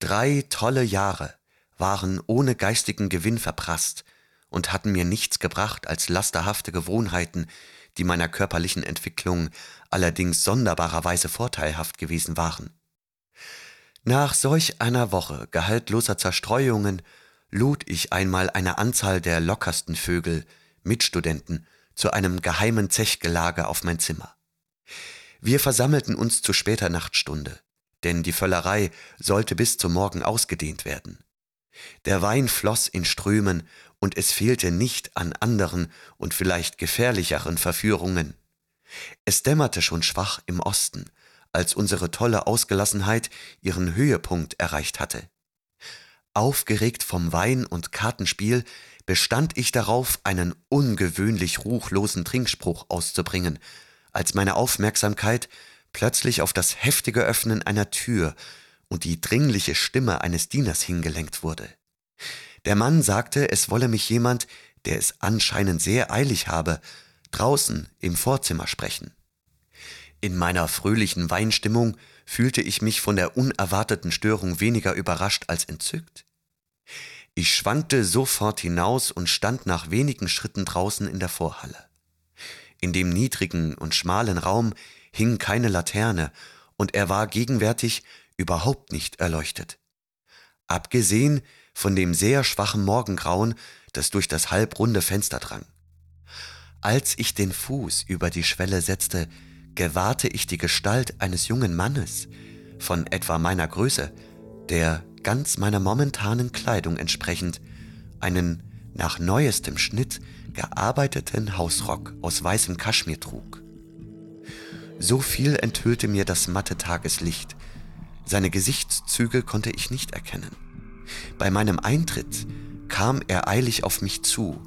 Drei tolle Jahre waren ohne geistigen Gewinn verprasst und hatten mir nichts gebracht als lasterhafte Gewohnheiten, die meiner körperlichen Entwicklung allerdings sonderbarerweise vorteilhaft gewesen waren. Nach solch einer Woche gehaltloser Zerstreuungen lud ich einmal eine Anzahl der lockersten Vögel Mitstudenten zu einem geheimen Zechgelage auf mein Zimmer. Wir versammelten uns zu später Nachtstunde, denn die Völlerei sollte bis zum Morgen ausgedehnt werden. Der Wein floss in Strömen, und es fehlte nicht an anderen und vielleicht gefährlicheren Verführungen. Es dämmerte schon schwach im Osten, als unsere tolle Ausgelassenheit ihren Höhepunkt erreicht hatte. Aufgeregt vom Wein und Kartenspiel bestand ich darauf, einen ungewöhnlich ruchlosen Trinkspruch auszubringen, als meine Aufmerksamkeit plötzlich auf das heftige Öffnen einer Tür und die dringliche Stimme eines Dieners hingelenkt wurde. Der Mann sagte, es wolle mich jemand, der es anscheinend sehr eilig habe, draußen im Vorzimmer sprechen. In meiner fröhlichen Weinstimmung fühlte ich mich von der unerwarteten Störung weniger überrascht als entzückt. Ich schwankte sofort hinaus und stand nach wenigen Schritten draußen in der Vorhalle. In dem niedrigen und schmalen Raum hing keine Laterne, und er war gegenwärtig überhaupt nicht erleuchtet. Abgesehen von dem sehr schwachen Morgengrauen, das durch das halbrunde Fenster drang. Als ich den Fuß über die Schwelle setzte, gewahrte ich die Gestalt eines jungen Mannes von etwa meiner Größe, der ganz meiner momentanen Kleidung entsprechend einen nach neuestem Schnitt gearbeiteten Hausrock aus weißem Kaschmir trug. So viel enthüllte mir das matte Tageslicht, seine Gesichtszüge konnte ich nicht erkennen. Bei meinem Eintritt kam er eilig auf mich zu,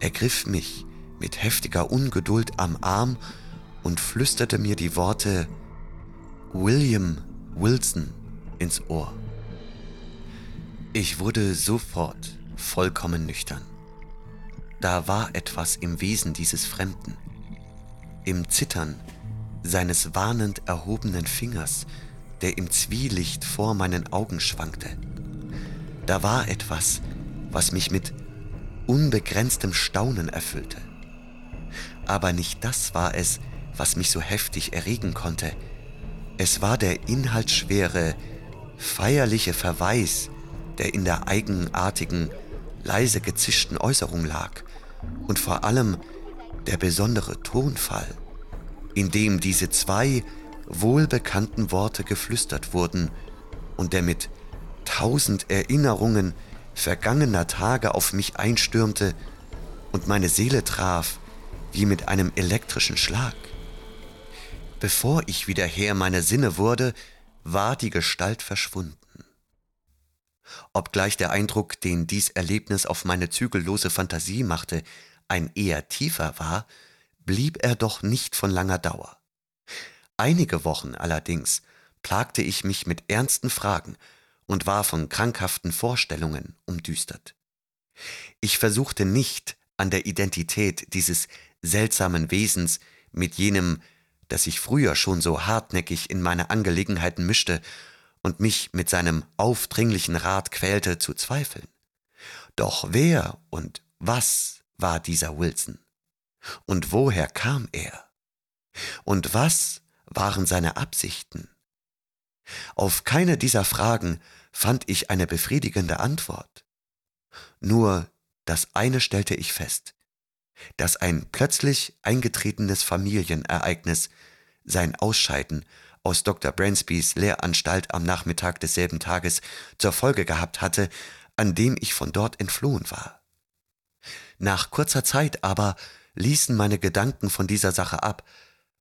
ergriff mich mit heftiger Ungeduld am Arm und flüsterte mir die Worte William Wilson ins Ohr. Ich wurde sofort vollkommen nüchtern. Da war etwas im Wesen dieses Fremden, im Zittern seines warnend erhobenen Fingers, der im Zwielicht vor meinen Augen schwankte. Da war etwas, was mich mit unbegrenztem Staunen erfüllte. Aber nicht das war es, was mich so heftig erregen konnte. Es war der inhaltsschwere, feierliche Verweis, der in der eigenartigen, leise gezischten Äußerung lag, und vor allem der besondere Tonfall, in dem diese zwei wohlbekannten Worte geflüstert wurden und der mit tausend Erinnerungen vergangener Tage auf mich einstürmte und meine Seele traf wie mit einem elektrischen Schlag. Bevor ich wieder Herr meiner Sinne wurde, war die Gestalt verschwunden. Obgleich der Eindruck, den dies Erlebnis auf meine zügellose Fantasie machte, ein eher tiefer war, blieb er doch nicht von langer Dauer. Einige Wochen allerdings plagte ich mich mit ernsten Fragen und war von krankhaften Vorstellungen umdüstert. Ich versuchte nicht, an der Identität dieses seltsamen Wesens mit jenem, das sich früher schon so hartnäckig in meine Angelegenheiten mischte und mich mit seinem aufdringlichen Rat quälte, zu zweifeln. Doch wer und was war dieser Wilson? Und woher kam er? Und was waren seine Absichten? Auf keine dieser Fragen fand ich eine befriedigende Antwort. Nur das eine stellte ich fest, dass ein plötzlich eingetretenes Familienereignis sein Ausscheiden aus Dr. Bransbys Lehranstalt am Nachmittag desselben Tages zur Folge gehabt hatte, an dem ich von dort entflohen war. Nach kurzer Zeit aber ließen meine Gedanken von dieser Sache ab,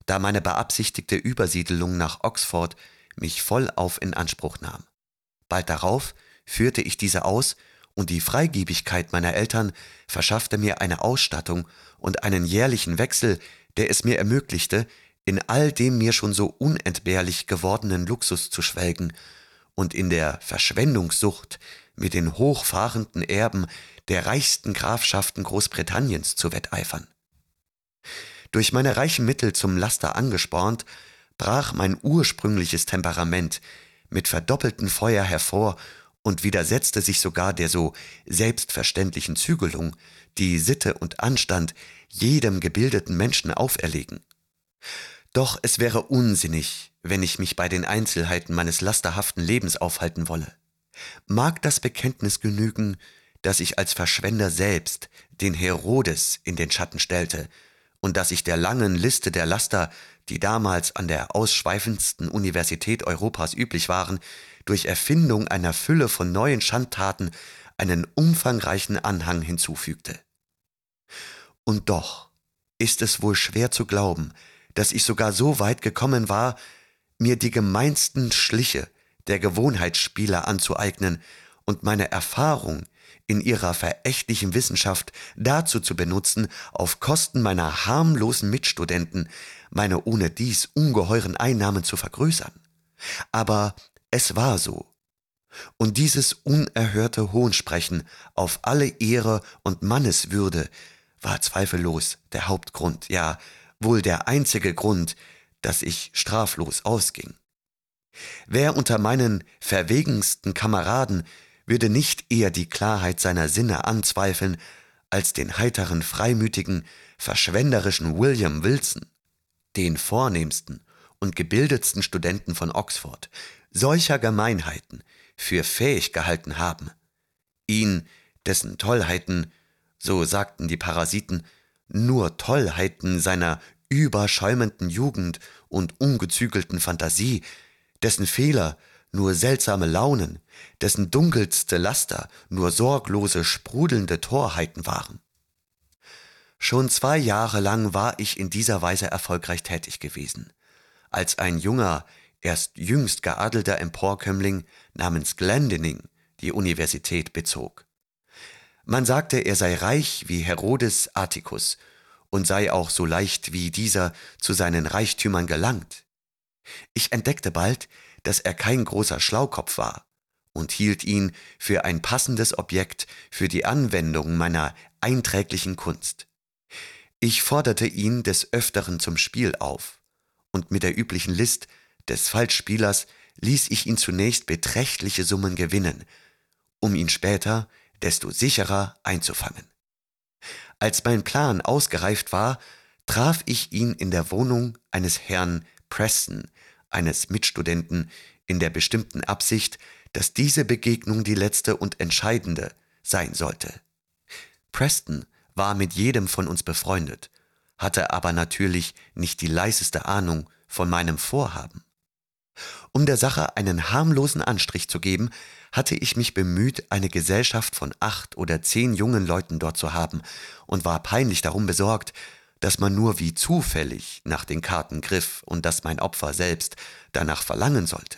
da meine beabsichtigte Übersiedelung nach Oxford mich vollauf in Anspruch nahm. Bald darauf führte ich diese aus und die Freigebigkeit meiner Eltern verschaffte mir eine Ausstattung und einen jährlichen Wechsel, der es mir ermöglichte, in all dem mir schon so unentbehrlich gewordenen Luxus zu schwelgen und in der Verschwendungssucht mit den hochfahrenden Erben der reichsten Grafschaften Großbritanniens zu wetteifern. Durch meine reichen Mittel zum Laster angespornt, brach mein ursprüngliches Temperament mit verdoppeltem Feuer hervor und widersetzte sich sogar der so selbstverständlichen Zügelung, die Sitte und Anstand jedem gebildeten Menschen auferlegen. Doch es wäre unsinnig, wenn ich mich bei den Einzelheiten meines lasterhaften Lebens aufhalten wolle. Mag das Bekenntnis genügen, dass ich als Verschwender selbst den Herodes in den Schatten stellte und dass ich der langen Liste der Laster, die damals an der ausschweifendsten Universität Europas üblich waren, durch Erfindung einer Fülle von neuen Schandtaten einen umfangreichen Anhang hinzufügte. Und doch ist es wohl schwer zu glauben, dass ich sogar so weit gekommen war, mir die gemeinsten Schliche der Gewohnheitsspieler anzueignen und meine Erfahrung in ihrer verächtlichen Wissenschaft dazu zu benutzen, auf Kosten meiner harmlosen Mitstudenten meine ohne dies ungeheuren Einnahmen zu vergrößern. Aber es war so. Und dieses unerhörte Hohnsprechen auf alle Ehre und Manneswürde war zweifellos der Hauptgrund, ja wohl der einzige Grund, dass ich straflos ausging. Wer unter meinen verwegensten Kameraden würde nicht eher die Klarheit seiner Sinne anzweifeln, als den heiteren, freimütigen, verschwenderischen William Wilson, den vornehmsten und gebildetsten Studenten von Oxford, solcher Gemeinheiten für fähig gehalten haben, ihn, dessen Tollheiten, so sagten die Parasiten, nur Tollheiten seiner überschäumenden Jugend und ungezügelten Fantasie, dessen Fehler nur seltsame Launen, dessen dunkelste Laster nur sorglose, sprudelnde Torheiten waren. Schon zwei Jahre lang war ich in dieser Weise erfolgreich tätig gewesen, als ein junger, erst jüngst geadelter Emporkömmling namens Glendinning die Universität bezog. Man sagte, er sei reich wie Herodes Atticus und sei auch so leicht wie dieser zu seinen Reichtümern gelangt. Ich entdeckte bald, dass er kein großer Schlaukopf war und hielt ihn für ein passendes Objekt für die Anwendung meiner einträglichen Kunst. Ich forderte ihn des Öfteren zum Spiel auf, und mit der üblichen List des Falschspielers ließ ich ihn zunächst beträchtliche Summen gewinnen, um ihn später desto sicherer einzufangen. Als mein Plan ausgereift war, traf ich ihn in der Wohnung eines Herrn Preston, eines Mitstudenten in der bestimmten Absicht, dass diese Begegnung die letzte und entscheidende sein sollte. Preston war mit jedem von uns befreundet, hatte aber natürlich nicht die leiseste Ahnung von meinem Vorhaben. Um der Sache einen harmlosen Anstrich zu geben, hatte ich mich bemüht, eine Gesellschaft von acht oder zehn jungen Leuten dort zu haben und war peinlich darum besorgt, dass man nur wie zufällig nach den Karten griff und dass mein Opfer selbst danach verlangen sollte.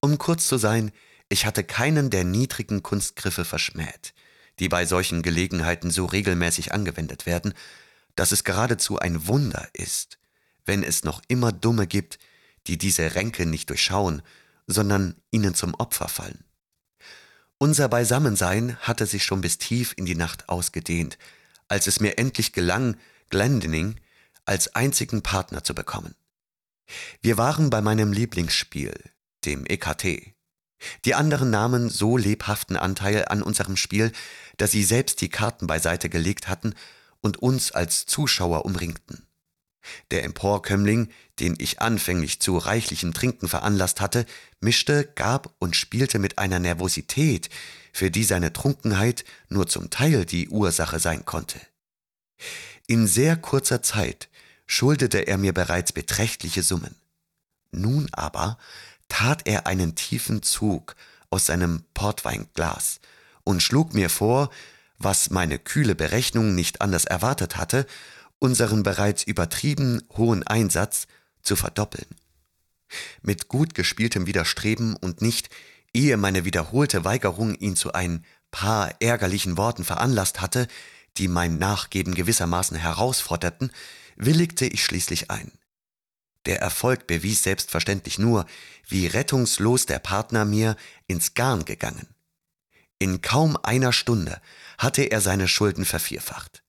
Um kurz zu sein, ich hatte keinen der niedrigen Kunstgriffe verschmäht, die bei solchen Gelegenheiten so regelmäßig angewendet werden, dass es geradezu ein Wunder ist, wenn es noch immer Dumme gibt, die diese Ränke nicht durchschauen, sondern ihnen zum Opfer fallen. Unser Beisammensein hatte sich schon bis tief in die Nacht ausgedehnt, als es mir endlich gelang, Glendinning als einzigen Partner zu bekommen. Wir waren bei meinem Lieblingsspiel, dem EKT. Die anderen nahmen so lebhaften Anteil an unserem Spiel, dass sie selbst die Karten beiseite gelegt hatten und uns als Zuschauer umringten. Der Emporkömmling, den ich anfänglich zu reichlichem Trinken veranlasst hatte, mischte, gab und spielte mit einer Nervosität, für die seine Trunkenheit nur zum Teil die Ursache sein konnte. In sehr kurzer Zeit schuldete er mir bereits beträchtliche Summen. Nun aber tat er einen tiefen Zug aus seinem Portweinglas und schlug mir vor, was meine kühle Berechnung nicht anders erwartet hatte, unseren bereits übertrieben hohen Einsatz zu verdoppeln. Mit gut gespieltem Widerstreben und nicht, ehe meine wiederholte Weigerung ihn zu ein paar ärgerlichen Worten veranlasst hatte, die mein Nachgeben gewissermaßen herausforderten, willigte ich schließlich ein. Der Erfolg bewies selbstverständlich nur, wie rettungslos der Partner mir ins Garn gegangen. In kaum einer Stunde hatte er seine Schulden vervierfacht.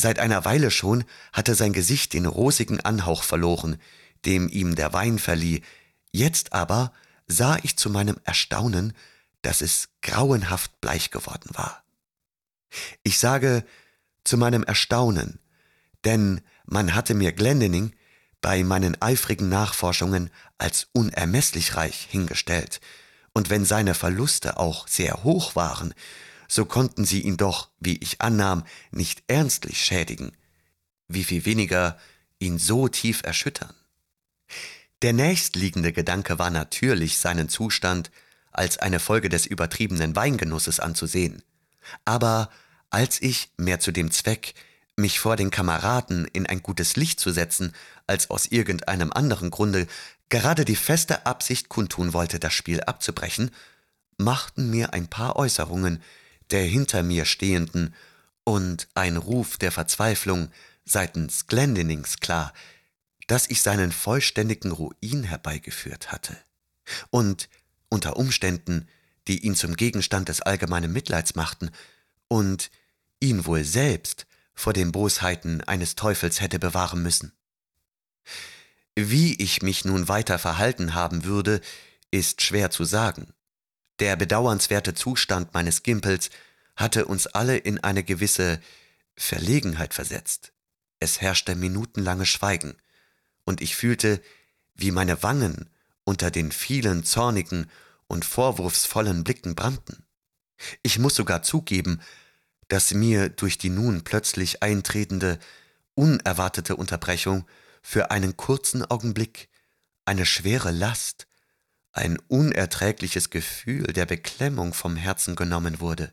Seit einer Weile schon hatte sein Gesicht den rosigen Anhauch verloren, dem ihm der Wein verlieh, jetzt aber sah ich zu meinem Erstaunen, dass es grauenhaft bleich geworden war. Ich sage zu meinem Erstaunen, denn man hatte mir Glendinning bei meinen eifrigen Nachforschungen als unermesslich reich hingestellt, und wenn seine Verluste auch sehr hoch waren, so konnten sie ihn doch, wie ich annahm, nicht ernstlich schädigen, wie viel weniger ihn so tief erschüttern. Der nächstliegende Gedanke war natürlich, seinen Zustand als eine Folge des übertriebenen Weingenusses anzusehen. Aber als ich, mehr zu dem Zweck, mich vor den Kameraden in ein gutes Licht zu setzen, als aus irgendeinem anderen Grunde gerade die feste Absicht kundtun wollte, das Spiel abzubrechen, machten mir ein paar Äußerungen der hinter mir Stehenden und ein Ruf der Verzweiflung seitens Glendinings klar, dass ich seinen vollständigen Ruin herbeigeführt hatte und unter Umständen, die ihn zum Gegenstand des allgemeinen Mitleids machten und ihn wohl selbst vor den Bosheiten eines Teufels hätte bewahren müssen. Wie ich mich nun weiter verhalten haben würde, ist schwer zu sagen. Der bedauernswerte Zustand meines Gimpels hatte uns alle in eine gewisse Verlegenheit versetzt. Es herrschte minutenlanges Schweigen, und ich fühlte, wie meine Wangen unter den vielen zornigen und vorwurfsvollen Blicken brannten. Ich muss sogar zugeben, dass mir durch die nun plötzlich eintretende, unerwartete Unterbrechung für einen kurzen Augenblick eine schwere Last, ein unerträgliches Gefühl der Beklemmung vom Herzen genommen wurde.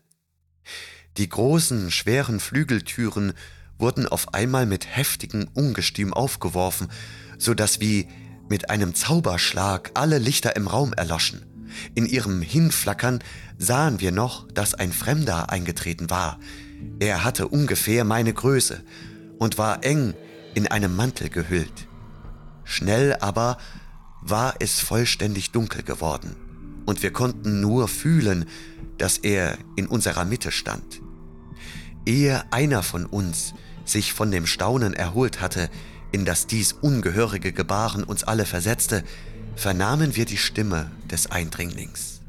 Die großen, schweren Flügeltüren wurden auf einmal mit heftigem Ungestüm aufgeworfen, so dass wie mit einem Zauberschlag alle Lichter im Raum erloschen. In ihrem Hinflackern sahen wir noch, dass ein Fremder eingetreten war. Er hatte ungefähr meine Größe und war eng in einem Mantel gehüllt. Schnell aber war es vollständig dunkel geworden, und wir konnten nur fühlen, dass er in unserer Mitte stand. Ehe einer von uns sich von dem Staunen erholt hatte, in das dies ungehörige Gebaren uns alle versetzte, vernahmen wir die Stimme des Eindringlings.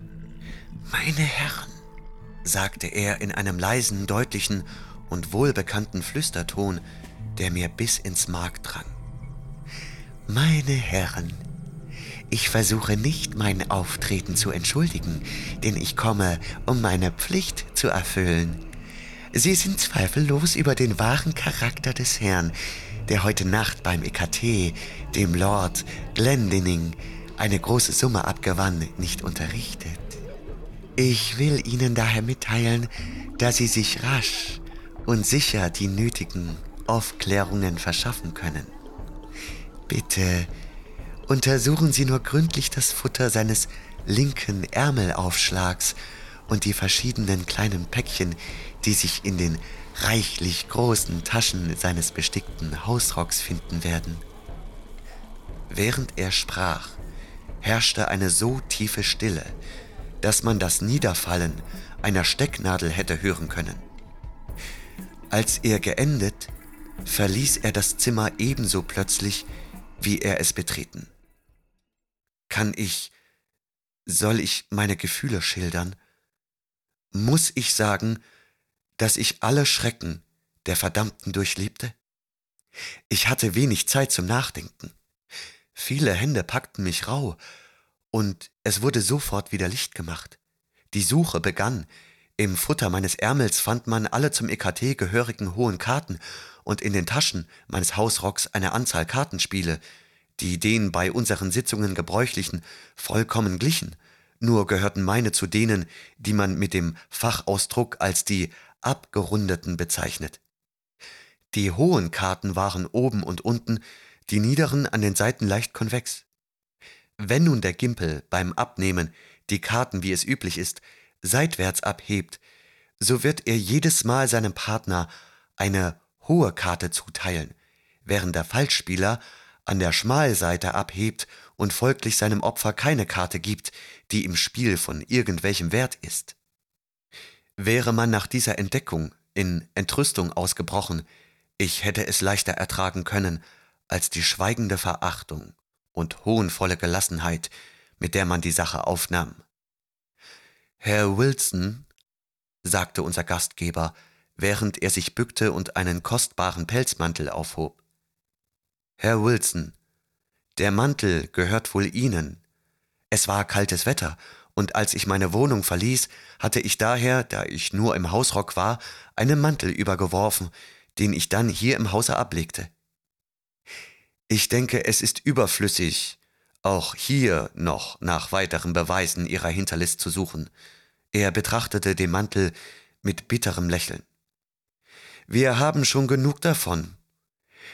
Meine Herren, sagte er in einem leisen, deutlichen und wohlbekannten Flüsterton, der mir bis ins Mark drang. Meine Herren, ich versuche nicht mein Auftreten zu entschuldigen, denn ich komme, um meine Pflicht zu erfüllen. Sie sind zweifellos über den wahren Charakter des Herrn, der heute Nacht beim EKT, dem Lord Glendinning, eine große Summe abgewann, nicht unterrichtet. Ich will Ihnen daher mitteilen, dass Sie sich rasch und sicher die nötigen Aufklärungen verschaffen können. Bitte untersuchen Sie nur gründlich das Futter seines linken Ärmelaufschlags und die verschiedenen kleinen Päckchen, die sich in den reichlich großen Taschen seines bestickten Hausrocks finden werden. Während er sprach, herrschte eine so tiefe Stille, dass man das Niederfallen einer Stecknadel hätte hören können. Als er geendet, verließ er das Zimmer ebenso plötzlich, wie er es betreten. Kann ich, soll ich meine Gefühle schildern? Muss ich sagen, dass ich alle Schrecken der Verdammten durchlebte? Ich hatte wenig Zeit zum Nachdenken. Viele Hände packten mich rau, und es wurde sofort wieder Licht gemacht. Die Suche begann. Im Futter meines Ärmels fand man alle zum EKT gehörigen hohen Karten und in den Taschen meines Hausrocks eine Anzahl Kartenspiele, die den bei unseren Sitzungen gebräuchlichen vollkommen glichen, nur gehörten meine zu denen, die man mit dem Fachausdruck als die abgerundeten bezeichnet. Die hohen Karten waren oben und unten, die niederen an den Seiten leicht konvex. Wenn nun der Gimpel beim Abnehmen die Karten, wie es üblich ist, seitwärts abhebt, so wird er jedes Mal seinem Partner eine hohe Karte zuteilen, während der Falschspieler an der Schmalseite abhebt und folglich seinem Opfer keine Karte gibt, die im Spiel von irgendwelchem Wert ist. Wäre man nach dieser Entdeckung in Entrüstung ausgebrochen, ich hätte es leichter ertragen können als die schweigende Verachtung und hohnvolle Gelassenheit, mit der man die Sache aufnahm. Herr Wilson, sagte unser Gastgeber, während er sich bückte und einen kostbaren Pelzmantel aufhob, Herr Wilson, der Mantel gehört wohl Ihnen. Es war kaltes Wetter, und als ich meine Wohnung verließ, hatte ich daher, da ich nur im Hausrock war, einen Mantel übergeworfen, den ich dann hier im Hause ablegte. Ich denke, es ist überflüssig, auch hier noch nach weiteren Beweisen ihrer Hinterlist zu suchen. Er betrachtete den Mantel mit bitterem Lächeln. Wir haben schon genug davon.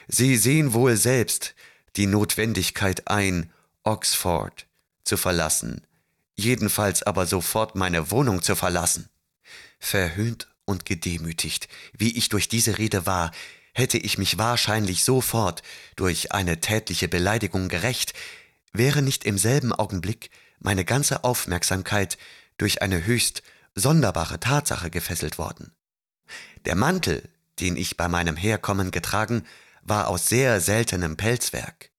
Sie sehen wohl selbst die Notwendigkeit ein, Oxford zu verlassen, jedenfalls aber sofort meine Wohnung zu verlassen. Verhöhnt und gedemütigt, wie ich durch diese Rede war, hätte ich mich wahrscheinlich sofort durch eine tätliche Beleidigung gerecht, wäre nicht im selben Augenblick meine ganze Aufmerksamkeit durch eine höchst sonderbare Tatsache gefesselt worden. Der Mantel, den ich bei meinem Herkommen getragen, war aus sehr seltenem Pelzwerk.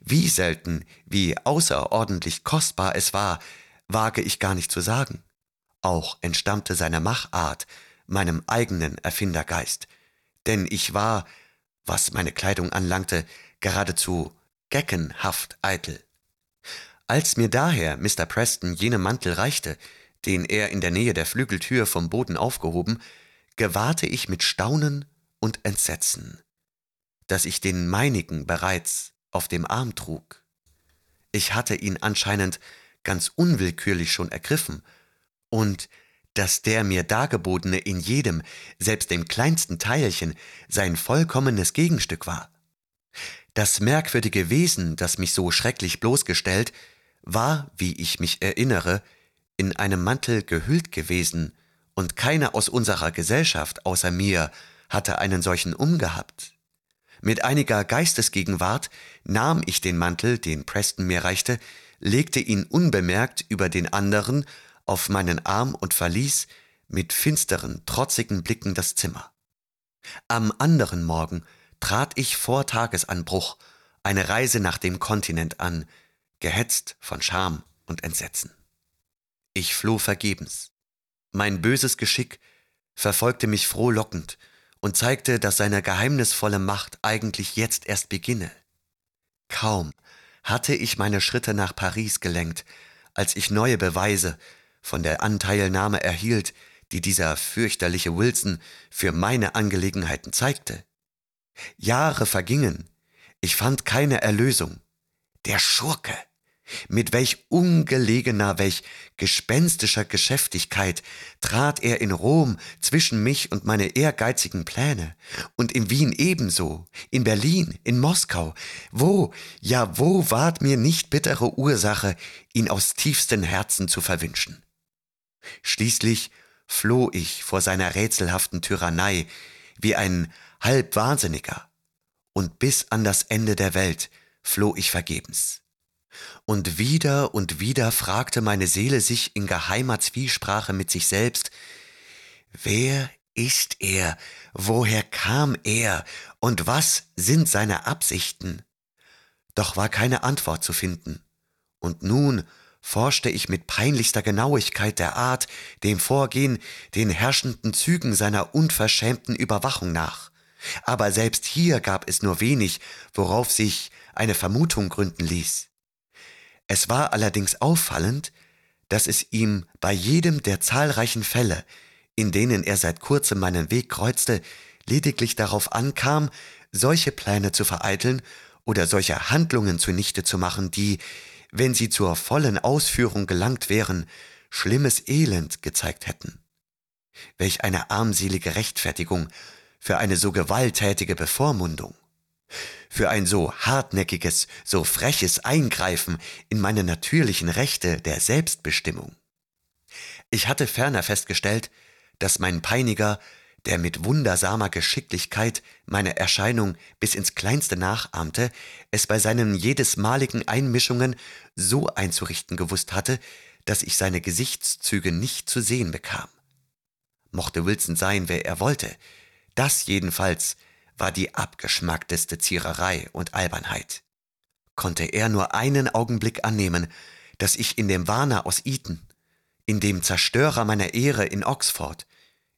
Wie selten, wie außerordentlich kostbar es war, wage ich gar nicht zu sagen. Auch entstammte seine Machart meinem eigenen Erfindergeist, denn ich war, was meine Kleidung anlangte, geradezu geckenhaft eitel. Als mir daher Mr. Preston jenen Mantel reichte, den er in der Nähe der Flügeltür vom Boden aufgehoben, gewahrte ich mit Staunen und Entsetzen, dass ich den meinigen bereits auf dem Arm trug. Ich hatte ihn anscheinend ganz unwillkürlich schon ergriffen, und dass der mir dargebotene in jedem, selbst dem kleinsten Teilchen, sein vollkommenes Gegenstück war. Das merkwürdige Wesen, das mich so schrecklich bloßgestellt, war, wie ich mich erinnere, in einem Mantel gehüllt gewesen, und keiner aus unserer Gesellschaft außer mir hatte einen solchen umgehabt. Mit einiger Geistesgegenwart nahm ich den Mantel, den Preston mir reichte, legte ihn unbemerkt über den anderen auf meinen Arm und verließ mit finsteren, trotzigen Blicken das Zimmer. Am anderen Morgen trat ich vor Tagesanbruch eine Reise nach dem Kontinent an, gehetzt von Scham und Entsetzen. Ich floh vergebens. Mein böses Geschick verfolgte mich frohlockend und zeigte, dass seine geheimnisvolle Macht eigentlich jetzt erst beginne. Kaum hatte ich meine Schritte nach Paris gelenkt, als ich neue Beweise von der Anteilnahme erhielt, die dieser fürchterliche Wilson für meine Angelegenheiten zeigte. Jahre vergingen, ich fand keine Erlösung. Der Schurke, mit welch ungelegener, welch gespenstischer Geschäftigkeit trat er in Rom zwischen mich und meine ehrgeizigen Pläne, und in Wien ebenso, in Berlin, in Moskau, wo, ja wo ward mir nicht bittere Ursache, ihn aus tiefstem Herzen zu verwünschen. Schließlich floh ich vor seiner rätselhaften Tyrannei wie ein Halbwahnsinniger, und bis an das Ende der Welt floh ich vergebens. Und wieder und wieder fragte meine Seele sich in geheimer Zwiesprache mit sich selbst, wer ist er, woher kam er und was sind seine Absichten? Doch war keine Antwort zu finden. Und nun forschte ich mit peinlichster Genauigkeit der Art, dem Vorgehen, den herrschenden Zügen seiner unverschämten Überwachung nach. Aber selbst hier gab es nur wenig, worauf sich eine Vermutung gründen ließ. Es war allerdings auffallend, dass es ihm bei jedem der zahlreichen Fälle, in denen er seit kurzem meinen Weg kreuzte, lediglich darauf ankam, solche Pläne zu vereiteln oder solche Handlungen zunichte zu machen, die, wenn sie zur vollen Ausführung gelangt wären, schlimmes Elend gezeigt hätten. Welch eine armselige Rechtfertigung für eine so gewalttätige Bevormundung für ein so hartnäckiges, so freches Eingreifen in meine natürlichen Rechte der Selbstbestimmung. Ich hatte ferner festgestellt, dass mein Peiniger, der mit wundersamer Geschicklichkeit meine Erscheinung bis ins Kleinste nachahmte, es bei seinen jedesmaligen Einmischungen so einzurichten gewusst hatte, dass ich seine Gesichtszüge nicht zu sehen bekam. Mochte Wilson sein, wer er wollte, das jedenfalls war die abgeschmackteste Ziererei und Albernheit. Konnte er nur einen Augenblick annehmen, dass ich in dem Warner aus Eton, in dem Zerstörer meiner Ehre in Oxford,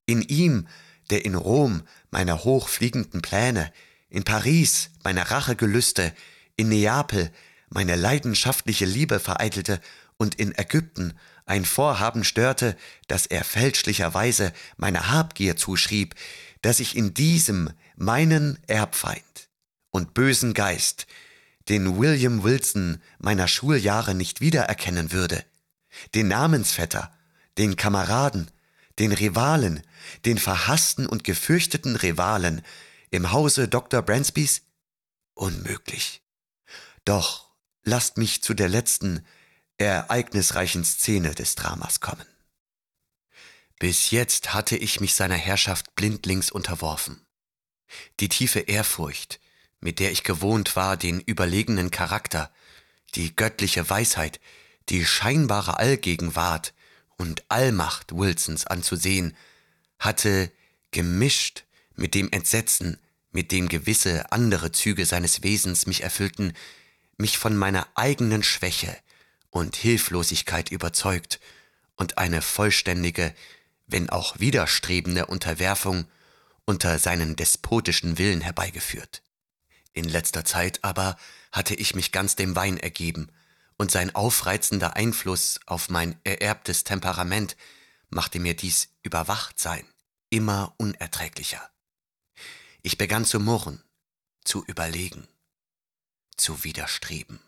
in ihm, der in Rom meine hochfliegenden Pläne, in Paris meine Rachegelüste, in Neapel meine leidenschaftliche Liebe vereitelte und in Ägypten ein Vorhaben störte, das er fälschlicherweise meiner Habgier zuschrieb, dass ich in diesem meinen Erbfeind und bösen Geist den William Wilson meiner Schuljahre nicht wiedererkennen würde, den Namensvetter, den Kameraden, den Rivalen, den verhassten und gefürchteten Rivalen im Hause Dr. Bransbys? Unmöglich. Doch lasst mich zu der letzten, ereignisreichen Szene des Dramas kommen. Bis jetzt hatte ich mich seiner Herrschaft blindlings unterworfen. Die tiefe Ehrfurcht, mit der ich gewohnt war, den überlegenen Charakter, die göttliche Weisheit, die scheinbare Allgegenwart und Allmacht Wilsons anzusehen, hatte gemischt mit dem Entsetzen, mit dem gewisse andere Züge seines Wesens mich erfüllten, mich von meiner eigenen Schwäche und Hilflosigkeit überzeugt und eine vollständige, wenn auch widerstrebende Unterwerfung unter seinen despotischen Willen herbeigeführt. In letzter Zeit aber hatte ich mich ganz dem Wein ergeben, und sein aufreizender Einfluss auf mein ererbtes Temperament machte mir dies Überwachtsein immer unerträglicher. Ich begann zu murren, zu überlegen, zu widerstreben.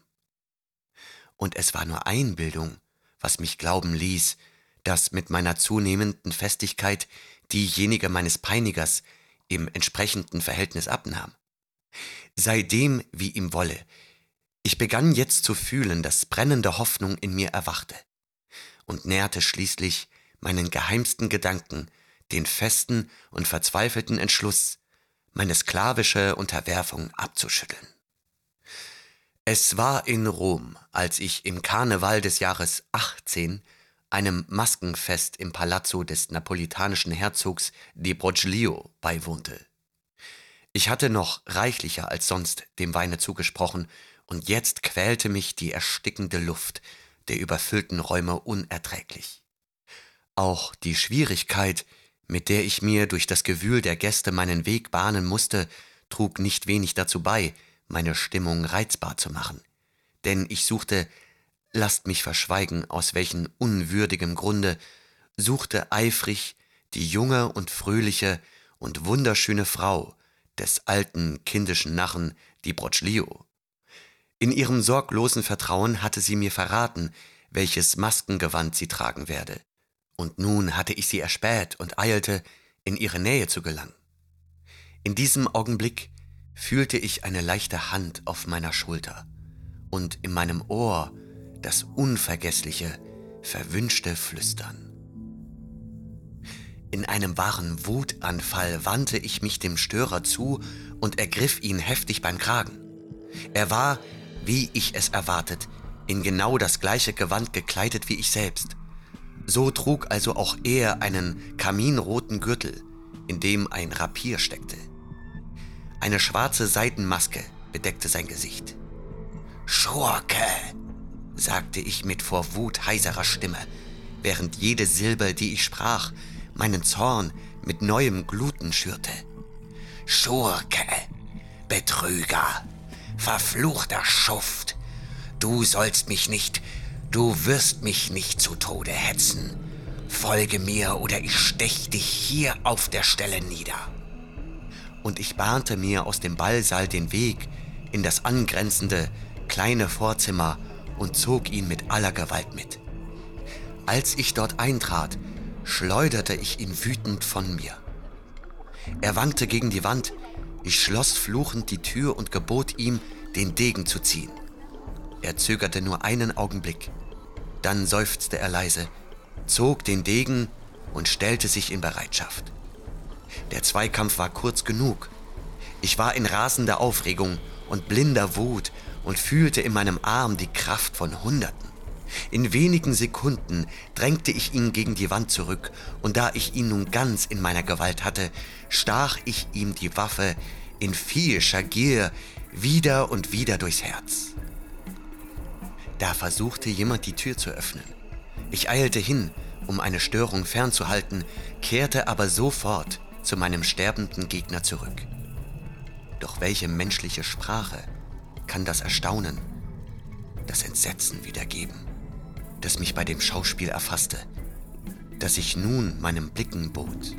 Und es war nur Einbildung, was mich glauben ließ, dass mit meiner zunehmenden Festigkeit diejenige meines Peinigers im entsprechenden Verhältnis abnahm. Sei dem, wie ihm wolle, ich begann jetzt zu fühlen, dass brennende Hoffnung in mir erwachte und nährte schließlich meinen geheimsten Gedanken den festen und verzweifelten Entschluss, meine sklavische Unterwerfung abzuschütteln. Es war in Rom, als ich im Karneval des Jahres 18 einem Maskenfest im Palazzo des napolitanischen Herzogs di Broglio beiwohnte. Ich hatte noch reichlicher als sonst dem Weine zugesprochen, und jetzt quälte mich die erstickende Luft der überfüllten Räume unerträglich. Auch die Schwierigkeit, mit der ich mir durch das Gewühl der Gäste meinen Weg bahnen musste, trug nicht wenig dazu bei, meine Stimmung reizbar zu machen. Denn ich suchte, lasst mich verschweigen, aus welchem unwürdigem Grunde, suchte eifrig die junge und fröhliche und wunderschöne Frau des alten kindischen Narren Di Broclio. In ihrem sorglosen Vertrauen hatte sie mir verraten, welches Maskengewand sie tragen werde und nun hatte ich sie erspäht und eilte, in ihre Nähe zu gelangen. In diesem Augenblick fühlte ich eine leichte Hand auf meiner Schulter und in meinem Ohr das unvergessliche, verwünschte Flüstern. In einem wahren Wutanfall wandte ich mich dem Störer zu und ergriff ihn heftig beim Kragen. Er war, wie ich es erwartet, in genau das gleiche Gewand gekleidet wie ich selbst, so trug also auch er einen kaminroten Gürtel, in dem ein Rapier steckte. Eine schwarze Seidenmaske bedeckte sein Gesicht. Schurke, sagte ich mit vor Wut heiserer Stimme, während jede Silbe, die ich sprach, meinen Zorn mit neuem Gluten schürte. Schurke, Betrüger, verfluchter Schuft, du sollst mich nicht Du wirst mich nicht zu Tode hetzen. Folge mir oder ich stech dich hier auf der Stelle nieder. Und ich bahnte mir aus dem Ballsaal den Weg in das angrenzende kleine Vorzimmer und zog ihn mit aller Gewalt mit. Als ich dort eintrat, schleuderte ich ihn wütend von mir. Er wankte gegen die Wand, ich schloss fluchend die Tür und gebot ihm, den Degen zu ziehen. Er zögerte nur einen Augenblick. Dann seufzte er leise, zog den Degen und stellte sich in Bereitschaft. Der Zweikampf war kurz genug. Ich war in rasender Aufregung und blinder Wut und fühlte in meinem Arm die Kraft von Hunderten. In wenigen Sekunden drängte ich ihn gegen die Wand zurück, und da ich ihn nun ganz in meiner Gewalt hatte, stach ich ihm die Waffe in viehischer Gier wieder und wieder durchs Herz. Da versuchte jemand die Tür zu öffnen. Ich eilte hin, um eine Störung fernzuhalten, kehrte aber sofort zu meinem sterbenden Gegner zurück. Doch welche menschliche Sprache kann das Erstaunen, das Entsetzen wiedergeben? das mich bei dem Schauspiel erfasste, das ich nun meinem Blicken bot.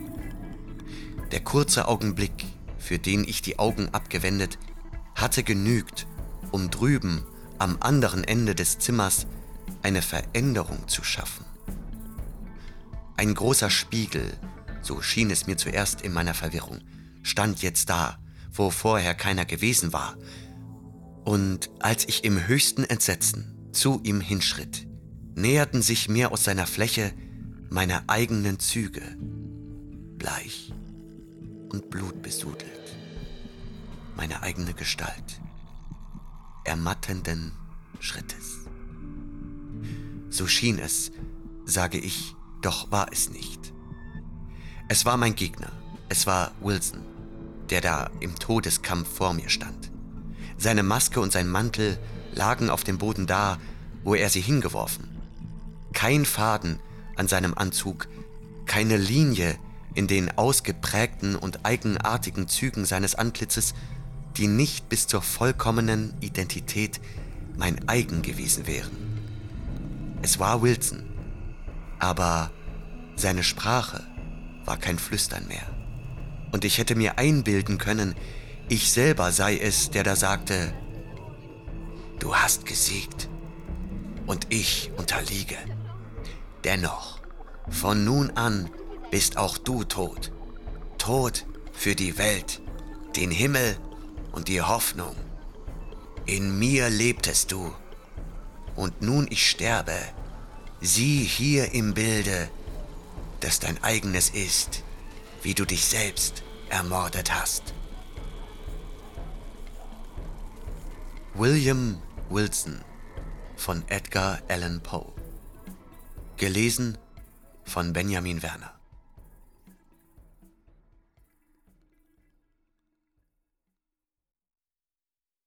Der kurze Augenblick, für den ich die Augen abgewendet, hatte genügt, um drüben am anderen Ende des Zimmers eine Veränderung zu schaffen. Ein großer Spiegel, so schien es mir zuerst in meiner Verwirrung, stand jetzt da, wo vorher keiner gewesen war. Und als ich im höchsten Entsetzen zu ihm hinschritt, näherten sich mir aus seiner Fläche meine eigenen Züge, bleich und blutbesudelt, meine eigene Gestalt, ermattenden Schrittes. So schien es, sage ich, doch war es nicht. Es war mein Gegner, es war Wilson, der da im Todeskampf vor mir stand. Seine Maske und sein Mantel lagen auf dem Boden da, wo er sie hingeworfen. Kein Faden an seinem Anzug, keine Linie in den ausgeprägten und eigenartigen Zügen seines Antlitzes, die nicht bis zur vollkommenen Identität mein eigen gewesen wären. Es war Wilson, aber seine Sprache war kein Flüstern mehr. Und ich hätte mir einbilden können, ich selber sei es, der da sagte, du hast gesiegt und ich unterliege. Dennoch, von nun an bist auch du tot. Tot für die Welt, den Himmel und die Hoffnung. In mir lebtest du. Und nun ich sterbe, sieh hier im Bilde, das dein eigenes ist, wie du dich selbst ermordet hast. William Wilson von Edgar Allan Poe. Gelesen von Benjamin Werner.